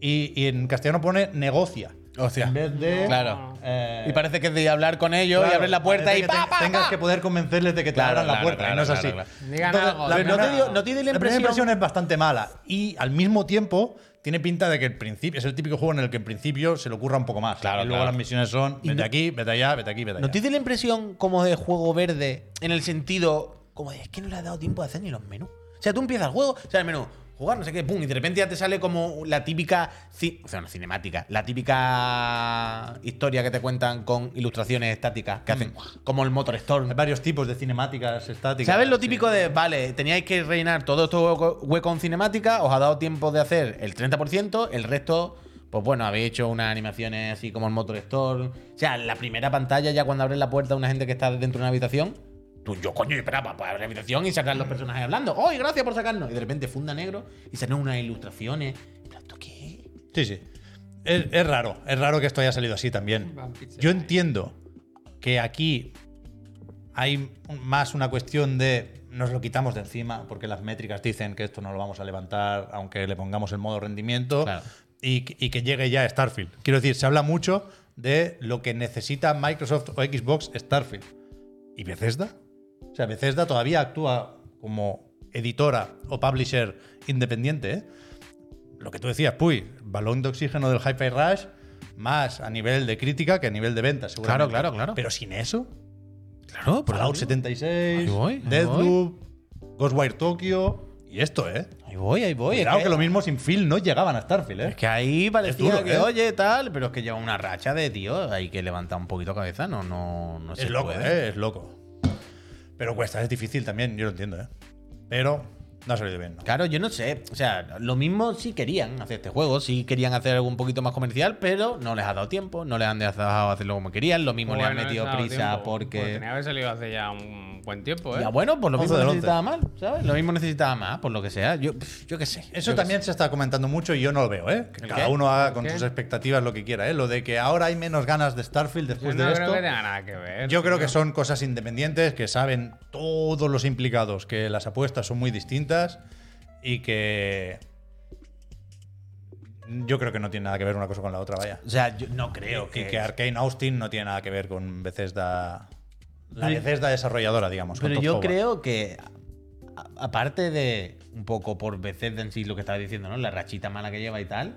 Y, y en castellano pone negocia. Hostia. En vez de. Claro. eh, Y parece que es de hablar con ellos y claro, abrir la puerta y que te- pa, pa, tengas que poder convencerles de que te Claro, abran la claro, puerta. y no es así. claro. Digan Entonces, algo. la no primera- te dio- no te la primera impresión- impresión es bastante mala. Y al mismo tiempo, tiene pinta de que el principio es el típico juego en el que en principio se le ocurra un poco más. Claro, y luego claro. las misiones son Y vete no- aquí, vete allá, vete aquí, vete allá. ¿No te dio la impresión como de juego verde en el sentido como de es que no le ha dado tiempo de hacer ni los menús? O sea, tú empiezas el juego, o sea, el menú, jugar, no sé qué, pum, y de repente ya te sale como la típica, o sea, no cinemática, la típica historia que te cuentan con ilustraciones estáticas que hacen como el Motor Storm. Hay varios tipos de cinemáticas estáticas. ¿Sabes lo sí. típico de, vale, teníais que rellenar todo esto hueco, en cinemática, os ha dado tiempo de hacer el 30%, el resto, pues bueno, habéis hecho unas animaciones así como el Motor Storm. O sea, la primera pantalla ya cuando abres la puerta a una gente que está dentro de una habitación, tú, yo coño, esperaba para abrir la habitación y sacar los personajes hablando. ¡Ay, gracias por sacarnos! Y de repente funda negro y salen unas ilustraciones. Plan, ¿esto qué? Sí, sí. Es, es raro, es raro que esto haya salido así también. Yo entiendo que aquí hay más una cuestión de nos lo quitamos de encima porque las métricas dicen que esto no lo vamos a levantar aunque le pongamos el modo rendimiento Claro. y, que- y que llegue ya Starfield. Quiero decir, se habla mucho de lo que necesita Microsoft o Xbox Starfield. ¿Y Bethesda? O sea, Bethesda todavía actúa como editora o publisher independiente, ¿eh? lo que tú decías, Puy, balón de oxígeno del Hi-Fi Rush, más a nivel de crítica que a nivel de ventas, seguramente. Claro, claro, claro. Pero sin eso, Claro, por Fallout 76, Ahí voy, Deathloop, Ghostwire Tokyo y esto, ¿eh? Ahí voy, ahí voy. Es que lo mismo sin Phil no llegaban a Starfield, ¿eh? Es que ahí parecía duro, que, ¿eh? oye, tal, pero es que lleva una racha de tío. Hay que levantar un poquito cabeza, no, no, no se es loco, puede. ¿eh? Es loco. Pero cuesta, es difícil también, yo lo entiendo, ¿eh? Pero no ha salido bien, ¿no? Claro, yo no sé. O sea, lo mismo sí querían hacer este juego, sí querían hacer algo un poquito más comercial, pero no les ha dado tiempo, no les han dejado hacerlo como querían. Lo mismo le han metido prisa tiempo. porque. Pues tenía que haber salido hace ya un buen tiempo, ¿eh? Ya bueno, pues lo 11 mismo del 11. necesitaba más, ¿sabes? Lo mismo necesitaba más, por lo que sea. Yo, yo qué sé. Eso Yo también se está comentando mucho y yo no lo veo, ¿eh? Que ¿El cada qué? uno haga ¿El con qué? sus expectativas lo que quiera, ¿eh? Lo de que ahora hay menos ganas de Starfield Yo después no de creo esto. que tenga nada que ver. Yo creo que son cosas independientes, que saben todos los implicados que las apuestas son muy distintas y que yo creo que no tiene nada que ver una cosa con la otra, vaya. O sea, yo no creo Y que. que Arkane Austin no tiene nada que ver con Bethesda, la Bethesda desarrolladora, digamos. Pero yo creo que, a- aparte de un poco por Bethesda en sí, lo que estaba diciendo, ¿no? La rachita mala que lleva y tal.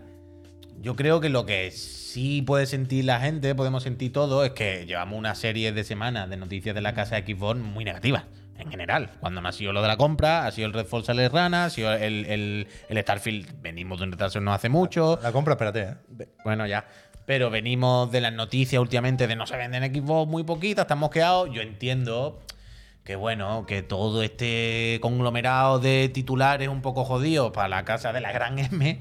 Yo creo que lo que sí puede sentir la gente, podemos sentir todo, es que llevamos una serie de semanas de noticias de la casa de Xbox muy negativas, en general. Cuando no ha sido lo de la compra, ha sido el Redfall sale rana, ha sido el, el- el Starfield, venimos de un retraso no hace mucho. La compra, espérate, ¿eh? Bueno, ya. Pero venimos de las noticias últimamente de no se venden Xbox muy poquitas, están mosqueados. Yo entiendo que, bueno, que todo este conglomerado de titulares un poco jodido para la casa de la gran M.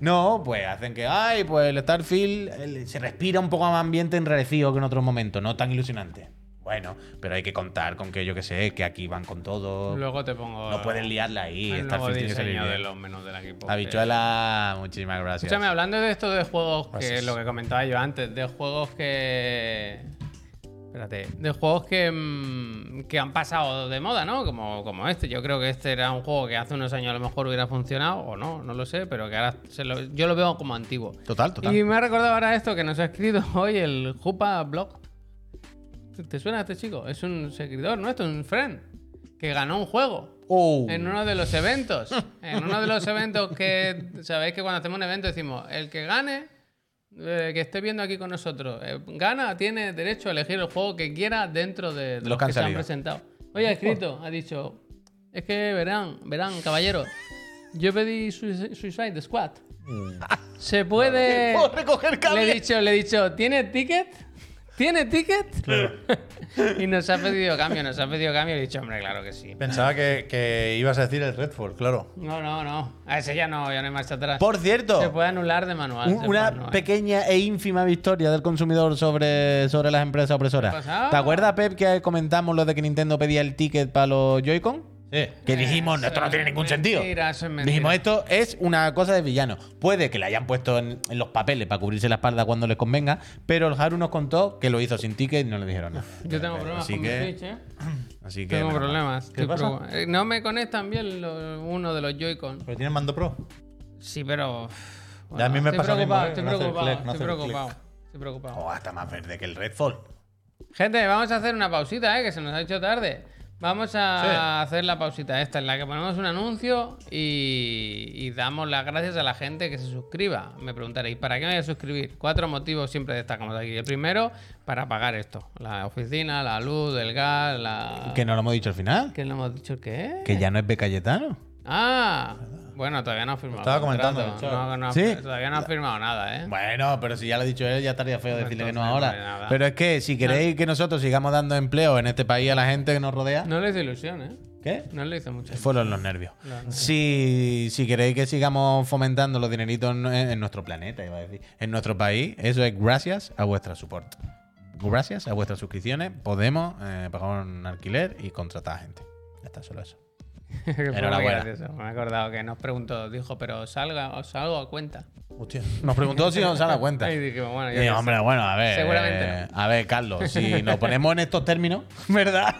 No, pues hacen que, ay, pues el Starfield el- se respira un poco más ambiente enrarecido que en otros momentos, no tan ilusionante. Bueno, pero hay que contar con que, yo que sé, que aquí van con todo. Luego te pongo. no pueden liarla ahí. el nuevo diseño de los menús del equipo. Habichuela, muchísimas gracias. Escúchame, hablando de esto de juegos, que es lo que comentaba yo antes, de juegos que. Espérate, de juegos que, mm, que han pasado de moda, ¿no? Como, como este. Yo creo que este era un juego que hace unos años a lo mejor hubiera funcionado, o no, no lo sé, pero que ahora se lo- yo lo veo como antiguo. Total, total. Y me ha recordado ahora esto que nos ha escrito hoy el Jupa Blog. ¿Te- ¿Te suena este chico? Es un seguidor nuestro, un friend, que ganó un juego. Oh. En uno de los eventos. En uno de los eventos que. Sabéis que cuando hacemos un evento decimos: el que gane, eh, que esté viendo aquí con nosotros, eh, gana, tiene derecho a elegir el juego que quiera dentro de, de los, que han se han presentado. Hoy ha escrito, ha dicho: es que verán, verán, caballeros. Yo pedí Suicide Squad. Se puede. ¿Puedo recoger Le he dicho, le he dicho, ¿tiene ticket? ¿Tiene ticket? y nos ha pedido cambio, nos ha pedido cambio y he dicho, hombre, claro que sí. Pensaba que, que ibas a decir el Redfall, claro. No, no, no. A ese ya no, ya no hay marcha atrás. Por cierto, Se puede anular de manual. un- se una anular. pequeña e ínfima victoria del consumidor sobre, sobre las empresas opresoras. ¿Te acuerdas, Pep, que comentamos lo de que Nintendo pedía el ticket para los Joy-Con? Sí. Que dijimos, Eso esto no tiene ningún mentira, sentido. eso es mentira. Dijimos, esto es una cosa de villano. Puede que le hayan puesto en, en los papeles para cubrirse la espalda cuando les convenga, pero el Haru nos contó que lo hizo sin ticket y no le dijeron nada. Yo tengo problemas Así con que- mi Switch, ¿eh? Así que. Tengo problemas. Eh, No me conectan bien lo- uno de los Joy-Con. Pero tiene mando pro. Sí, pero. A mí me pasa mismo, preocupado, ¿eh? estoy No preocupado, click, no estoy preocupado. Estoy preocupado. Oh, está más verde que el Redfall. Gente, vamos a hacer una pausita, ¿eh? que se nos ha hecho tarde. Vamos a Sí. hacer la pausita esta en la que ponemos un anuncio y, y damos las gracias a la gente que se suscriba. Me preguntaréis, ¿para qué me voy a suscribir? Cuatro motivos siempre destacamos aquí. El primero, para pagar esto. La oficina, la luz, el gas, la... Que no lo hemos dicho al final. ¿Qué le hemos dicho? ¿Qué? Que ya no es B. Cayetano. Ah, Bueno, todavía no ha firmado. Estaba comentando. No, no ¿Sí? Todavía no ha firmado nada, ¿eh? Bueno, pero si ya lo ha dicho él, ya estaría feo decirle que no no ahora. Pero es que si queréis que nosotros sigamos dando empleo en este país a la gente que nos rodea, No le hizo ilusión, ¿eh? ¿qué? No le hizo mucho. Fueron los nervios. Claro. Si, si queréis que sigamos fomentando los dineritos en, en nuestro planeta, iba a decir, en nuestro país, eso es gracias a vuestra support. Gracias a vuestras suscripciones podemos eh, pagar un alquiler y contratar a gente. Ya está, solo eso. Que fue muy Enhorabuena. gracioso. Me he acordado que nos preguntó, dijo, pero salga, os salgo a cuenta. Hostia. Nos preguntó si nos da la cuenta. Y dije, bueno, Y, yo qué sé. hombre, bueno, a ver. Seguramente eh, A ver, Carlos, si nos ponemos en estos términos, ¿verdad?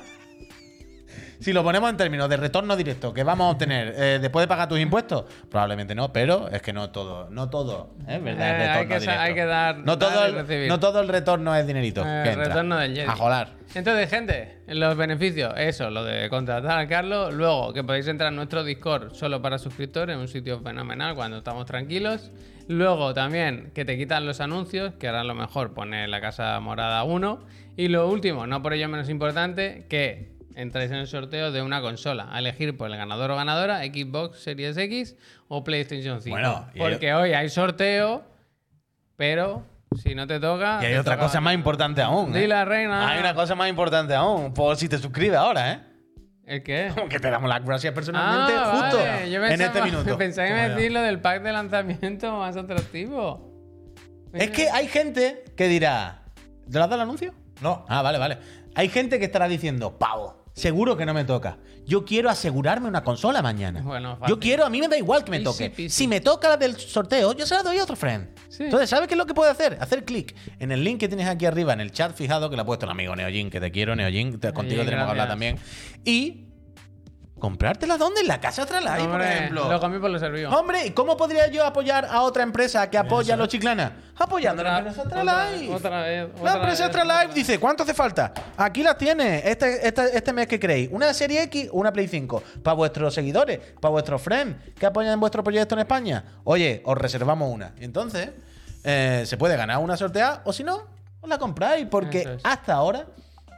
Si lo ponemos en términos de retorno directo que vamos a obtener eh, después de pagar tus impuestos, probablemente no, pero es que no todo, no todo, ¿eh? ¿verdad? Eh, hay que sa- directo. hay que dar- no todo, dar el, recibir. no todo el retorno es dinerito. Eh, que entra. retorno del Jedi. A jolar. Entonces, gente, los beneficios, eso, lo de contratar a Carlos. Luego, que podéis entrar en nuestro Discord solo para suscriptores, un sitio fenomenal cuando estamos tranquilos. Luego, también, que te quitan los anuncios, que ahora a lo mejor pone la Casa Morada 1. Y lo último, no por ello menos importante, que entráis en el sorteo de una consola. A elegir por el ganador o ganadora, Xbox Series X o PlayStation 5. Bueno, y Porque hoy hay sorteo, pero si no te toca. Y hay otra cosa más importante aún. ¿eh? Di la reina. Hay una cosa más importante aún. Por si te suscribes ahora, ¿eh? ¿El qué? Que te damos las gracias personalmente Ah, justo vale. Yo en pensaba- este minuto. Pensaba ya. decís lo del pack de lanzamiento más atractivo. Es que hay gente que dirá. ¿Te lo has dado el anuncio? No. Ah, vale, vale. Hay gente que estará diciendo, pavo, seguro que no me toca. Yo quiero asegurarme una consola mañana. Bueno, yo quiero, a mí me da igual que me Easy toque. Si me toca la del sorteo, yo se la doy a otro friend. Sí. Entonces, ¿sabes qué es lo que puede hacer? Hacer clic en el link que tienes aquí arriba, en el chat fijado, que le ha puesto el amigo Neojin, que te quiero, Neojin, contigo tenemos que hablar también. Y comprártela dónde? En la casa Astralife, por ejemplo. Lo comí por lo servido. Hombre, ¿y cómo podría yo apoyar a otra empresa que apoya a los chiclanas? Apoyando a la empresa otra, Astralife. otra vez. La empresa vez. Astralife dice, ¿cuánto hace falta? Aquí las tienes, este, este, este mes que queréis. Una serie X o una Play 5. Para vuestros seguidores, para vuestros friends que apoyan vuestro proyecto en España. Oye, os reservamos una. Entonces, eh, se puede ganar una sorteada o si no, os la compráis. Porque es. hasta ahora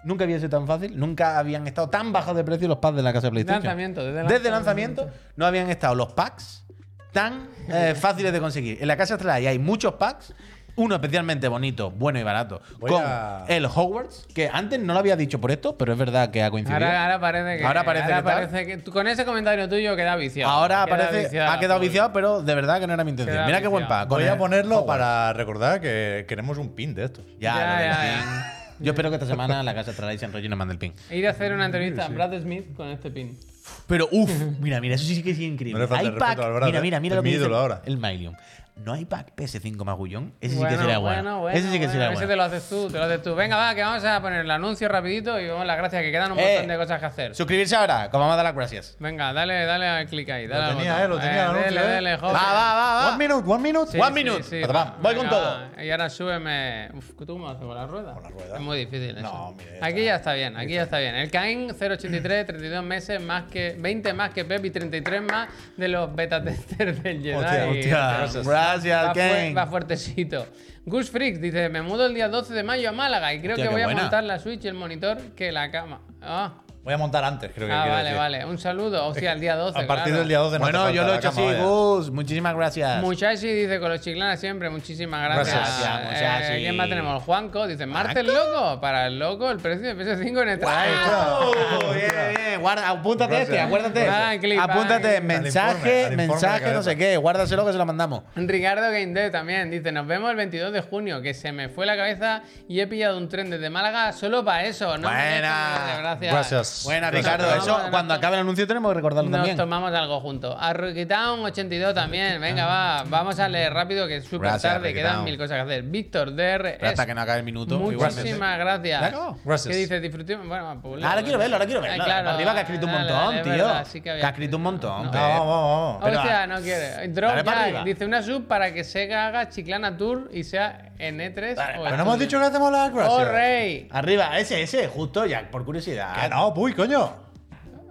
nunca había sido tan fácil, nunca habían estado tan bajos de precio los packs de la casa de PlayStation. Lanzamiento, desde desde lanzamiento. lanzamiento no habían estado los packs tan eh, fáciles de conseguir. En la casa Astralife hay muchos packs. Uno especialmente bonito, bueno y barato. Voy con a- el Hogwarts, que antes no lo había dicho por esto, pero es verdad que ha coincidido. Ahora, ahora parece que. Ahora parece que tal. parece que con ese comentario tuyo queda viciado. Ahora Queda parece, viciado, ha quedado viciado, pero de verdad que no era mi intención. Queda Mira qué buen pack. Voy a ponerlo Hogwarts. para recordar que queremos un pin de estos. Ya, Ya, lo del ya, pin. ya. Yo espero que esta semana la casa Astralife se enrolle y nos mande el pin. Ir a hacer una entrevista a Brad Smith con este pin. Pero uff, mira, mira, eso sí que es increíble. No le falta el respeto Brad, mira, ¿eh? mira, mira Es lo que mi dice ídolo ahora. el Mylium. No hay pack PS5 magullón. Ese sí Bueno, que sería bueno. bueno, Ese sí que bueno, sería Ese bueno. te lo haces tú, te lo haces tú. Venga, va, que vamos a poner el anuncio rapidito y vamos las gracias, que quedan un Eh, montón de cosas que hacer. Suscribirse ahora, como vamos a dar las gracias. Venga, dale, dale al clic ahí. Dale al tenía, eh, lo tenía el anuncio, Dale, eh. dale, Va, joder. va, va, va. One minute, one minute. Sí, One minute. sí, va, voy con todo. va. Y ahora súbeme. Uf, ¿tú cómo lo haces con la rueda? Con la rueda. Es muy difícil eso. No, mire, Aquí ya está bien, aquí ya está bien. El Cain 083, 32 meses más que 20 más que Pep y 33 más de los beta testers del Jedi. Hostia, Hostia, Gracias. va, Ken. va fuertecito. Gus Freaks dice: Me mudo el día 12 de mayo a Málaga y creo Hostia, que voy a buena. montar la Switch y el monitor que la cama. Ah, Voy a montar antes, creo que ah vale, decir. vale. Un saludo. Hostia, el día 12. A partir claro. del día 12 no Bueno, te yo lo he hecho así. Gus. Muchísimas gracias. Muchachi dice con los chiclanas siempre, muchísimas gracias. Gracias. Gracias, Muchachi. Eh, ¿Quién más tenemos? Juanco dice, Martes loco, para el loco el precio de PS5 en el Oh, bien, bien. Guarda, apúntate Gracias. este, acuérdate. Ah, clip, apúntate, mensaje, informe, mensaje, no sé qué. Guárdaselo que se lo mandamos. Ricardo Game Dev también dice, nos vemos el 22 de junio, que se me fue la cabeza y he pillado un tren desde Málaga solo para eso. No Buena. dejes, gracias. Gracias. Buena. Ricardo. Vamos, Eso, nos cuando acabe el anuncio tenemos que recordarlo Nos también. tomamos algo juntos. A Ruquitown 82 también. Venga, va. Vamos a leer rápido que es súper tarde. Quedan mil cosas que hacer. Víctor DR. Hasta que no acabe el minuto. igualmente. Muchísimas gracias. Gracias. ¿Qué dice? Disfrutemos. Bueno, pues, Ahora quiero verlo, ahora quiero verlo. Ay, claro, arriba que ha escrito un montón, tío. verdad, sí que había que ha escrito un montón. No. Vamos, vamos. Pero- Hostia, no quiere. Drop dice una sub para que Sega haga Chiclana Tour y sea en E3 Dale, o Pero no hemos dicho que hacemos las gracias. ¡Oh, rey! Arriba, ese, ese, justo, ya, por curiosidad. Que no, puy, coño.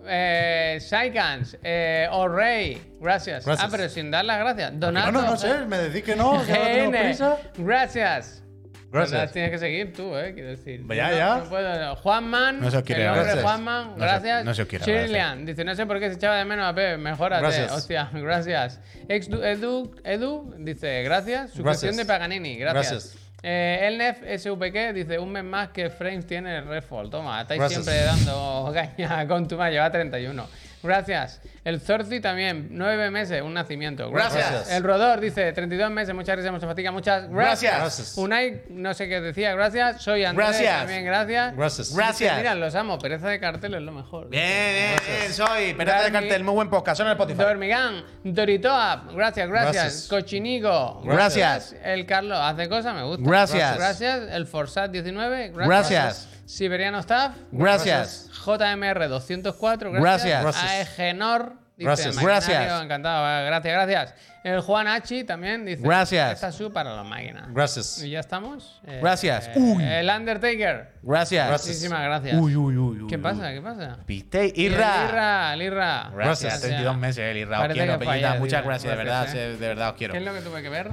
Eh, Saikans, eh, rey, gracias. Gracias. Ah, pero sin dar las gracias. Donato. No, no, no sé, me decís que no, que ahora tenemos GN, prisa. gracias. Gracias. Las tienes que seguir tú, ¿eh? Quiero decir. Ya, Yo ya. no puedo- Juanman, No se quiere el hombre agradecer. Juanman, No se- gracias. no se quiere Shirlian, dice, no sé por qué se echaba de menos a Pepe, mejórate. Gracias. Hostia, gracias. Ex Edu, Edu dice, gracias. Gracias. de Paganini, gracias. Gracias. Eh, Elnef SVK dice, un mes más que Frames tiene el Redfall. Toma, estáis Gracias. siempre dando caña con tu mayo, va 31. Gracias. El Zorzi también, nueve meses, un nacimiento. Gracias. El Rodor dice, 32 meses, muchas gracias, mucha fatiga, muchas gracias. Gracias. Unai, no sé qué decía, gracias. Soy Andrés, Gracias. también gracias. Gracias. Gracias. Mira, los amo, pereza de cartel es lo mejor. Bien, bien, bien, soy. Pereza de cartel, muy buen podcast. Son en el Spotify. Dormigán, Doritoa, gracias, gracias. Gracias. Cochinigo, Gracias. El Carlos, hace cosas, me gusta. Gracias. Gracias. El Forsat 19, gracias. Gracias. Siberiano Staff, Gracias. JMR 204, gracias. Gracias. AEGNOR, dice Gracias. Encantado, gracias, gracias. El Juan Hachi también dice, Gracias. Esta sub para las máquinas. Gracias. Y ya estamos. Eh, Gracias. eh, Uy. El Undertaker. Gracias. Gracias. Muchísimas gracias. Uy, uy, uy, uy. ¿Qué uy. pasa? ¿Qué pasa? ¿Viste? Irra. Irra, el Irra. Gracias. Gracias. 32 meses, el Irra. Os quiero, Pellita. Muchas gracias, de verdad. Eh. De verdad os quiero. ¿Qué es lo que tuve que ver?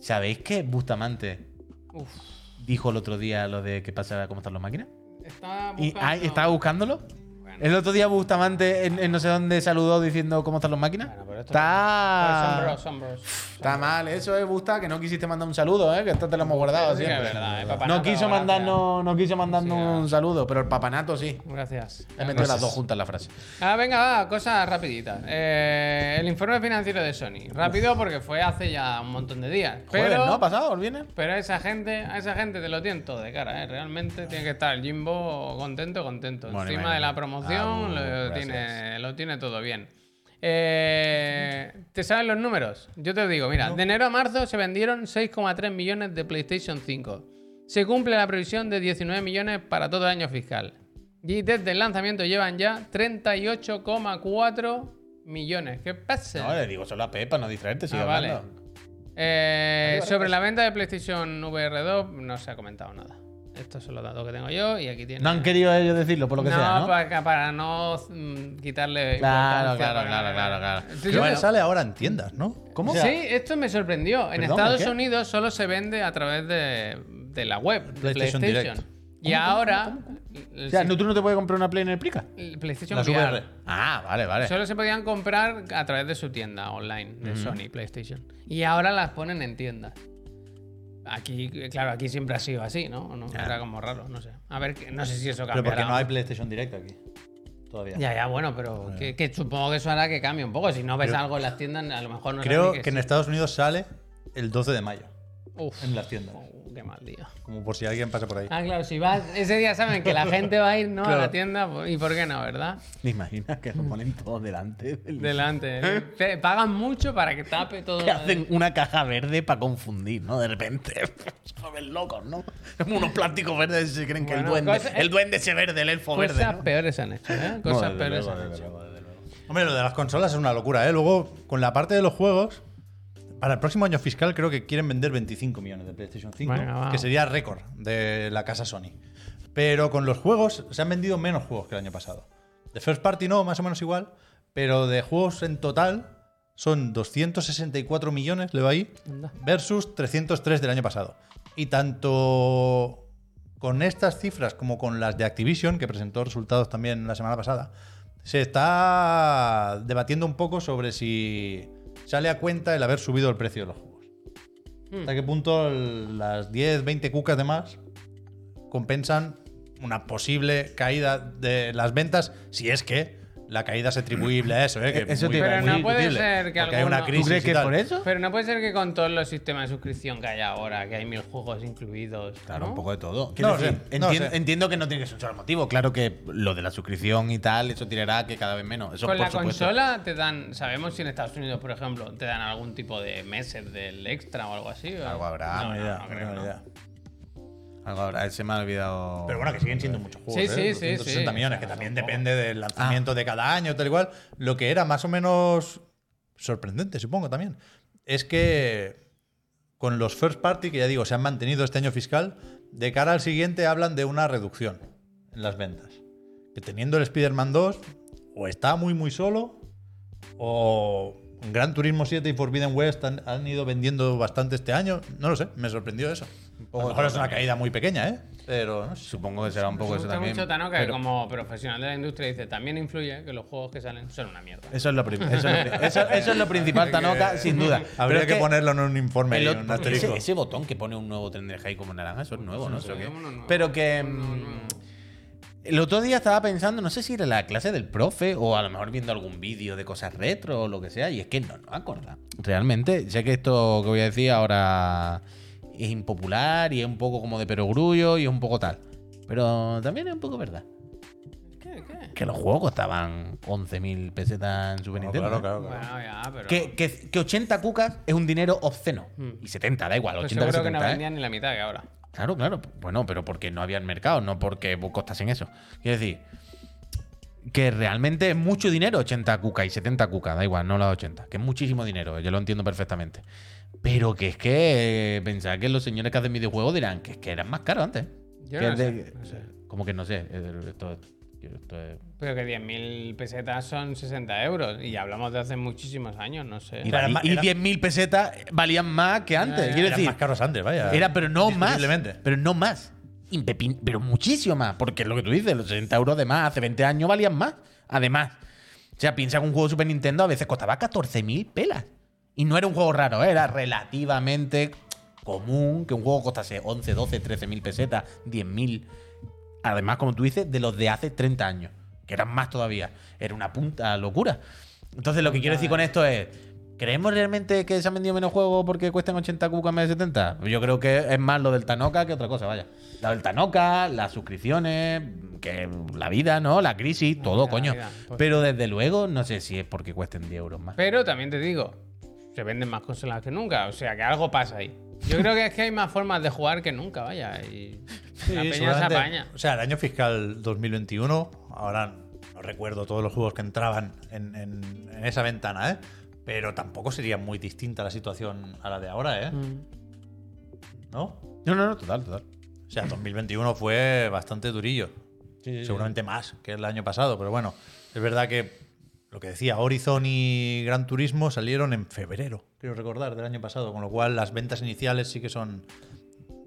¿Sabéis que Bustamante Uf. dijo el otro día lo de qué pasa, cómo están las máquinas? Estaba ¿Y ah, estaba buscándolo? El otro día Bustamante en, en no sé dónde saludó diciendo cómo están las máquinas. Bueno, pero esto está... Son bros, son bros. Está mal, eso es Busta, que no quisiste mandar un saludo, ¿eh? que esto te lo hemos guardado Sí que es siempre. verdad, eh, papanato, no quiso mandarnos, no quiso mandarnos Sí, un saludo, pero el papanato sí. Gracias. He metido las dos juntas en la frase. Ah, venga, va, cosas rapiditas. Eh, el informe financiero de Sony. Rápido porque fue hace ya un montón de días. Jueves, ¿no? ¿Pasado? ¿El viernes? pero a esa gente, a esa gente te lo tienen todo de cara, ¿eh? Realmente tiene que estar el Jimbo contento, contento. Bueno, Encima de la promoción Ah, lo, tiene, lo tiene todo bien. Eh, ¿Te saben los números? Yo te digo, mira, de enero a marzo se vendieron 6,3 millones de PlayStation 5. Se cumple la previsión de 19 millones para todo el año fiscal. Y desde el lanzamiento llevan ya 38,4 millones. ¿Qué pasa? No, le digo solo a Pepa, no distraerte, sigue Ah, vale. Eh, sobre la venta de PlayStation VR 2 no se ha comentado nada. Estos son los datos que tengo yo y aquí tiene. No han querido ellos decirlo, por lo que no, sea, ¿no? Para, para no mm, quitarle. Claro, claro, claro, claro, claro. Entonces, Creo yo- que sale ahora en tiendas, ¿no? ¿Cómo? O sea, sí, esto me sorprendió. En Estados ¿qué? Unidos solo se vende a través de, de la web, PlayStation PlayStation. Direct. Y ahora. O sea, ¿no- ¿tú no te puedes comprar una Play en el Plica? PlayStation VR. VR. Ah, vale, vale. Solo se podían comprar a través de su tienda online, de Sony PlayStation. Y ahora las ponen en tiendas. Aquí, claro, aquí siempre ha sido así, ¿no? ¿No? Era como raro, no sé. A ver, no sé si eso Pero cambiará. porque no hay PlayStation Direct aquí. Todavía. Ya, ya, bueno, pero que, que supongo que eso hará que cambie un poco. Si no ves Pero- algo en las tiendas, a lo mejor no Creo que en. Estados Unidos sale el 12 de mayo. Uf, en las tiendas. Qué mal día. Como por si alguien pasa por ahí. Ah, claro, si vas, ese día saben que la gente va a ir, ¿no? A la tienda, pues, ¿y por qué no, verdad? ¿Te imaginas que lo ponen todo delante? del- Delante. ¿eh? Pagan mucho para que tape todo. Que hacen una caja verde para confundir, ¿no? De repente. Se locos, ¿no? Como unos plásticos verdes y se creen que el duende. cosa- el duende ese verde, el elfo Cosas verde. ¿no? peores han hecho, ¿eh? Cosas peores luego, han hecho. luego. Hombre, lo de las consolas es una locura, ¿eh? Luego, con la parte de los juegos, para el próximo año fiscal creo que quieren vender 25 millones de PlayStation 5, Venga, va. que sería récord de la casa Sony. Pero con los juegos se han vendido menos juegos que el año pasado. De First Party no, más o menos igual, pero de juegos en total son 264 millones, le va ahí, versus 303 del año pasado. Y tanto con estas cifras como con las de Activision, que presentó resultados también la semana pasada, se está debatiendo un poco sobre si sale a cuenta el haber subido el precio de los juegos. ¿Hasta qué punto el- las 10, 20 cucas de más compensan una posible caída de las ventas si es que la caída es atribuible a eso? ¿eh? Que Eso muy- a muy. Pero no puede ser que porque hay una alguno- crisis ¿Tú crees y que es tal. por eso? Pero no puede ser que con todos los sistemas de suscripción que hay ahora, que hay mil juegos incluidos. Claro, ¿no? un poco de todo. No Quiero lo decir, sé, no lo entien- sé. Entiendo que no tiene que ser un solo motivo. Claro que lo de la suscripción y tal, eso tirará que cada vez menos. Eso Con por la supuesto. consola te dan, sabemos si en Estados Unidos, por ejemplo, te dan algún tipo de meses del extra o algo así. Algo habrá. No, idea, creo, idea. Algo habrá, se me ha olvidado. Pero bueno, que siguen siendo muchos juegos. Sí, ¿eh? sí, sí, 260 sí. millones, que también son depende del lanzamiento de cada año, tal y cual. Lo que era más o menos sorprendente, supongo también, es que con los first party, que ya digo, se han mantenido este año fiscal, de cara al siguiente hablan de una reducción en las ventas. Que teniendo el Spider-Man 2, o está muy, muy solo, o Gran Turismo 7 y Forbidden West han, han ido vendiendo bastante este año. No lo sé, me sorprendió eso. O a lo mejor es una caída muy pequeña, ¿eh? Pero no sé. Supongo que será un poco Me eso también. mucho Tanoka, que pero como profesional de la industria dice, también influye que los juegos que salen son una mierda. Eso es lo, prim- eso es lo pri- eso- eso es lo principal, Tanoka, sin duda. Habría que, ponerlo en un informe, el y un asterisco. ese, ese botón que pone un nuevo tren de High como naranja, eso es nuevo, ¿no? sé, Eso que- uno nuevo. Pero que. Mm. El otro día estaba pensando, no sé si era la clase del profe o a lo mejor viendo algún vídeo de cosas retro o lo que sea, y es que no, no me acuerdo. Realmente, sé que esto que voy a decir ahora es impopular y es un poco como de perogrullo y es un poco tal. Pero también es un poco verdad. ¿Qué? ¿Qué? Que los juegos costaban 11.000 pesetas en Super No, Nintendo. claro, ¿eh? claro, claro. Bueno, ya, pero... Que, que- que 80 cucas es un dinero obsceno. Y 70, da igual, pues 80 que seguro que no 70. ¿eh? vendían ni la mitad que ahora. Claro, claro. Bueno, pero porque no había mercado, no porque costasen eso. Quiero decir, que realmente es mucho dinero, 80 cuca y 70 cuca, da igual, no las 80, que es muchísimo dinero, yo lo entiendo perfectamente. Pero que es que eh, pensar que los señores que hacen videojuegos dirán que es que eran más caros antes. Yo Que no es sé, de- no sé. Como que no sé. eh, Esto, esto es- Pero que 10.000 pesetas son 60 euros. Y hablamos de hace muchísimos años, no sé. Y, Era y- más- y era- 10.000 pesetas valían más que antes. Ya, Quiero Eran decir, más caros antes, vaya. Era, pero no más. Pero no más. Impepin- pero muchísimo más. Porque es lo que tú dices, los 60 euros de más hace 20 años valían más. Además, o sea, piensa que un juego de Super Nintendo a veces costaba 14.000 pelas. Y no era un juego raro, ¿eh? era relativamente común que un juego costase 11, 12, 13.000 pesetas, 10.000. Además, como tú dices, de los de hace 30 años, que eran más todavía. Era una punta locura. Entonces, lo que quiero decir con esto es. ¿Creemos realmente que se han vendido menos juegos porque cuestan 80 cucas en vez de 70? Yo creo que es más lo del Tanoka que otra cosa, vaya. La del Tanoka, las suscripciones, que la vida, ¿no? La crisis, todo, la coño. vida, pues. Pero desde luego, no sé si es porque cuesten 10 euros más. Pero también te digo, se venden más consolas que nunca. O sea, que algo pasa ahí. Yo creo que es que hay más formas de jugar que nunca, vaya. Y Sí, la peña se apaña. O sea, el año fiscal 2021, ahora no recuerdo todos los juegos que entraban en, en- en esa ventana, ¿eh? Pero tampoco sería muy distinta la situación a la de ahora, ¿eh? Mm. ¿No? No, no, no, total, total. O sea, 2021 fue bastante durillo. Seguramente más que el año pasado, pero bueno, es verdad que lo que decía, Horizon y Gran Turismo salieron en febrero, quiero recordar, del año pasado, con lo cual las ventas iniciales sí que son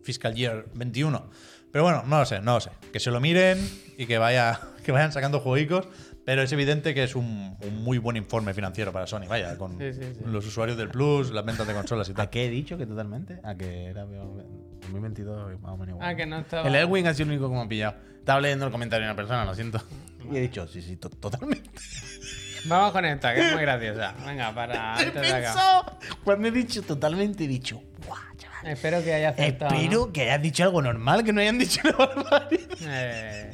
fiscal year 21. Pero bueno, no lo sé, no lo sé. Que se lo miren y que, vaya, que vayan sacando juegos, pero es evidente que es un, un muy buen informe financiero para Sony, vaya, con Sí, sí, sí. los usuarios del Plus, las ventas de consolas y ¿A tal. qué he dicho que totalmente? A que era 2022 más o menos igual. Ah, que no estaba. El Elwin ha sido el único que me ha pillado. Estaba leyendo el comentario de una persona, lo siento. Y he dicho, sí, sí, to- totalmente. Vamos con esta, que es muy graciosa. Venga, para antes de acá. Cuando he dicho totalmente, he dicho, guau, chaval. Espero que haya acertado. ¿no? Espero que hayas dicho algo normal, que no hayan dicho una barbaridad. Eh.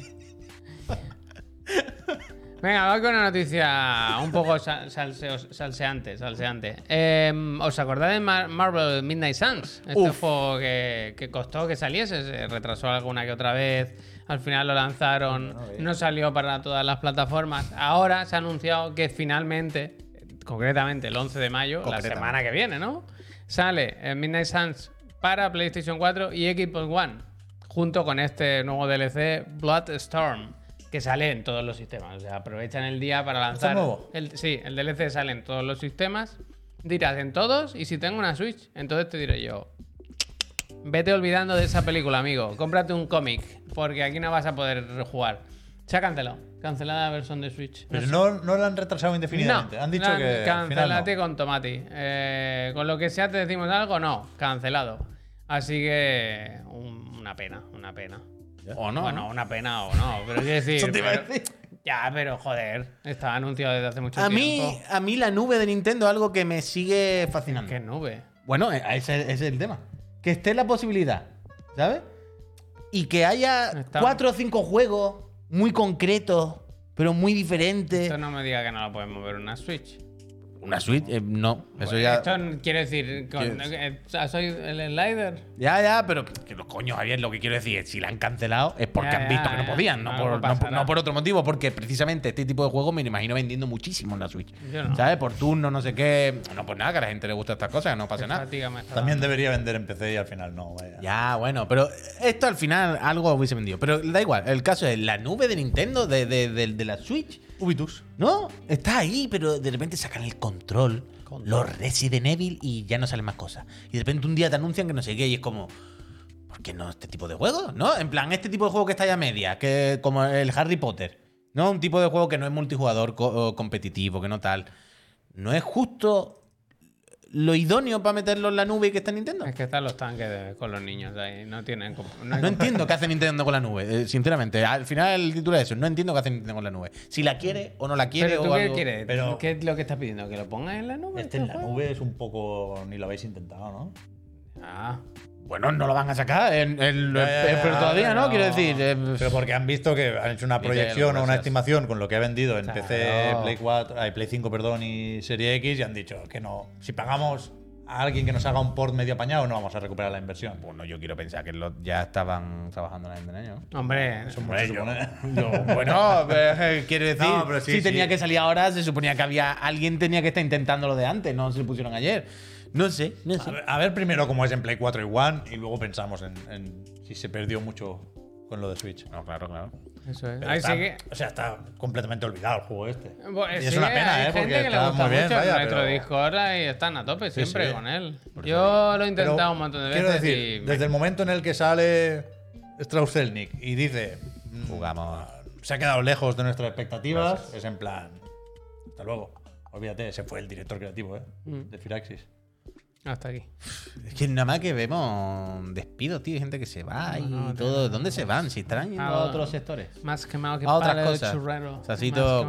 Venga, voy con una noticia un poco sal- salseo- salseante. salseante. Eh, ¿Os acordáis de Mar- Marvel Midnight Suns? Este Uf. juego que, que costó que saliese, se retrasó alguna que otra vez. Al final lo lanzaron, no salió para todas las plataformas. Ahora se ha anunciado que finalmente, concretamente el 11 de mayo, la semana que viene, ¿no? Sale eh, Midnight Suns para PlayStation 4 y Xbox One, junto con este nuevo DLC Bloodstorm, que sale en todos los sistemas. O sea, aprovechan el día para lanzar. nuevo? El, sí, el DLC sale en todos los sistemas. Dirás en todos, y si tengo una Switch, entonces te diré yo. Vete olvidando de esa película, amigo. Cómprate un cómic, porque aquí no vas a poder jugar. Se ha cancelado. Cancelada la versión de Switch. Pero no, no la han retrasado indefinidamente. No, han dicho que. al final no. Cancelate con Tomati. Eh, con lo que sea te decimos algo, no, cancelado. Así que un- una pena, una pena. O no. bueno, una pena o no, pero quiero decir. Eso te iba a pero- decir. Ya, pero joder, estaba anunciado desde hace mucho A mí, tiempo. a mí la nube de Nintendo es algo que me sigue fascinando. Qué nube. Bueno, eh, ese, ese es el tema. Que esté la posibilidad, ¿sabes? Y que haya Está- cuatro o cinco juegos muy concretos, pero muy diferentes. Esto no me diga que no lo puedes mover una Switch. Una Switch, eh, no. Eso ya. Esto quiere decir. Con, ¿Qué eh, ¿Soy el slider? Ya, ya, pero que los coños, Javier, lo que quiero decir es si la han cancelado es porque Ya, han visto ya, que no podían, no por, no, por- pasará. no por otro motivo, porque precisamente este tipo de juegos me lo imagino vendiendo muchísimo en la Switch. No. ¿Sabes? Por turno, no sé qué. No, pues nada, que a la gente le gusta estas cosas, no pasa nada. También dando. debería vender en PC y al final no, vaya. Ya, bueno, pero esto al final algo hubiese vendido. Pero da igual, el caso es la nube de Nintendo, de, de- de- de la Switch. Ubitus. ¿No? Está ahí, pero de repente sacan el control, los Resident Evil y ya no salen más cosas. Y de repente un día te anuncian que no sé qué y es como. ¿Por qué no este tipo de juegos? ¿No? En plan, este tipo de juego que está ya media, que como el Harry Potter. ¿No? Un tipo de juego que no es multijugador co- competitivo, que no tal. ¿No es justo lo idóneo para meterlo en la nube y que está en Nintendo? Es que están los tanques de- con los niños ahí. No tienen. no hay No entiendo qué hace Nintendo con la nube, eh, sinceramente. Al final el título es eso. No entiendo qué hace Nintendo con la nube. Si la quiere o no la quiere ¿Pero o tú qué quieres? Pero- ¿Qué es lo que estás pidiendo? ¿Que lo pongas en la nube? Este en la juego? nube es un poco. Ni lo habéis intentado, ¿no? Ah. Bueno, no lo van a sacar, en- en- eh, ya, pero todavía no, no. quiero decir. eh, Pero porque han visto que han hecho una Miguel, proyección o una gracias. estimación con lo que ha vendido en Claro. PC, Play 4, ay, Play 5, perdón, y Serie X y han dicho que no. Si pagamos a alguien que nos haga un port medio apañado, no vamos a recuperar la inversión. Bueno, yo quiero pensar que lo- ya estaban trabajando en la Nintendo. ¿no? Hombre, Eso es mucho suponer. Bueno, eh, quiero decir, No, pero sí, si sí. tenía que salir ahora, se suponía que había alguien tenía que estar intentándolo de antes, no se lo pusieron ayer. No sé, no A sé. ver, a ver primero cómo es en Play 4 y One y luego pensamos en, en si se perdió mucho con lo de Switch. No, claro, claro. eso es. Ahí está- sí que. O sea, está completamente olvidado el juego este. Y es sí, una pena, hay ¿eh? gente Porque que le está gusta muy bien, mucho vaya, pero- Discord y están a tope Sí, siempre sí. con él. Por Yo lo he Pero intentado un montón de veces Quiero decir, y desde el momento en el que sale Strauss-Zelnick y dice mm, Jugamos. se ha quedado lejos de nuestras expectativas, es en plan hasta luego. Olvídate, se fue el director creativo, ¿eh? Mm. De Firaxis. Hasta aquí. Es que nada más que vemos despidos, tío, hay gente que se va y no, todo. ¿Dónde se van? Si están yendo Ah, a otros sectores. Más quemado que A otras cosas. que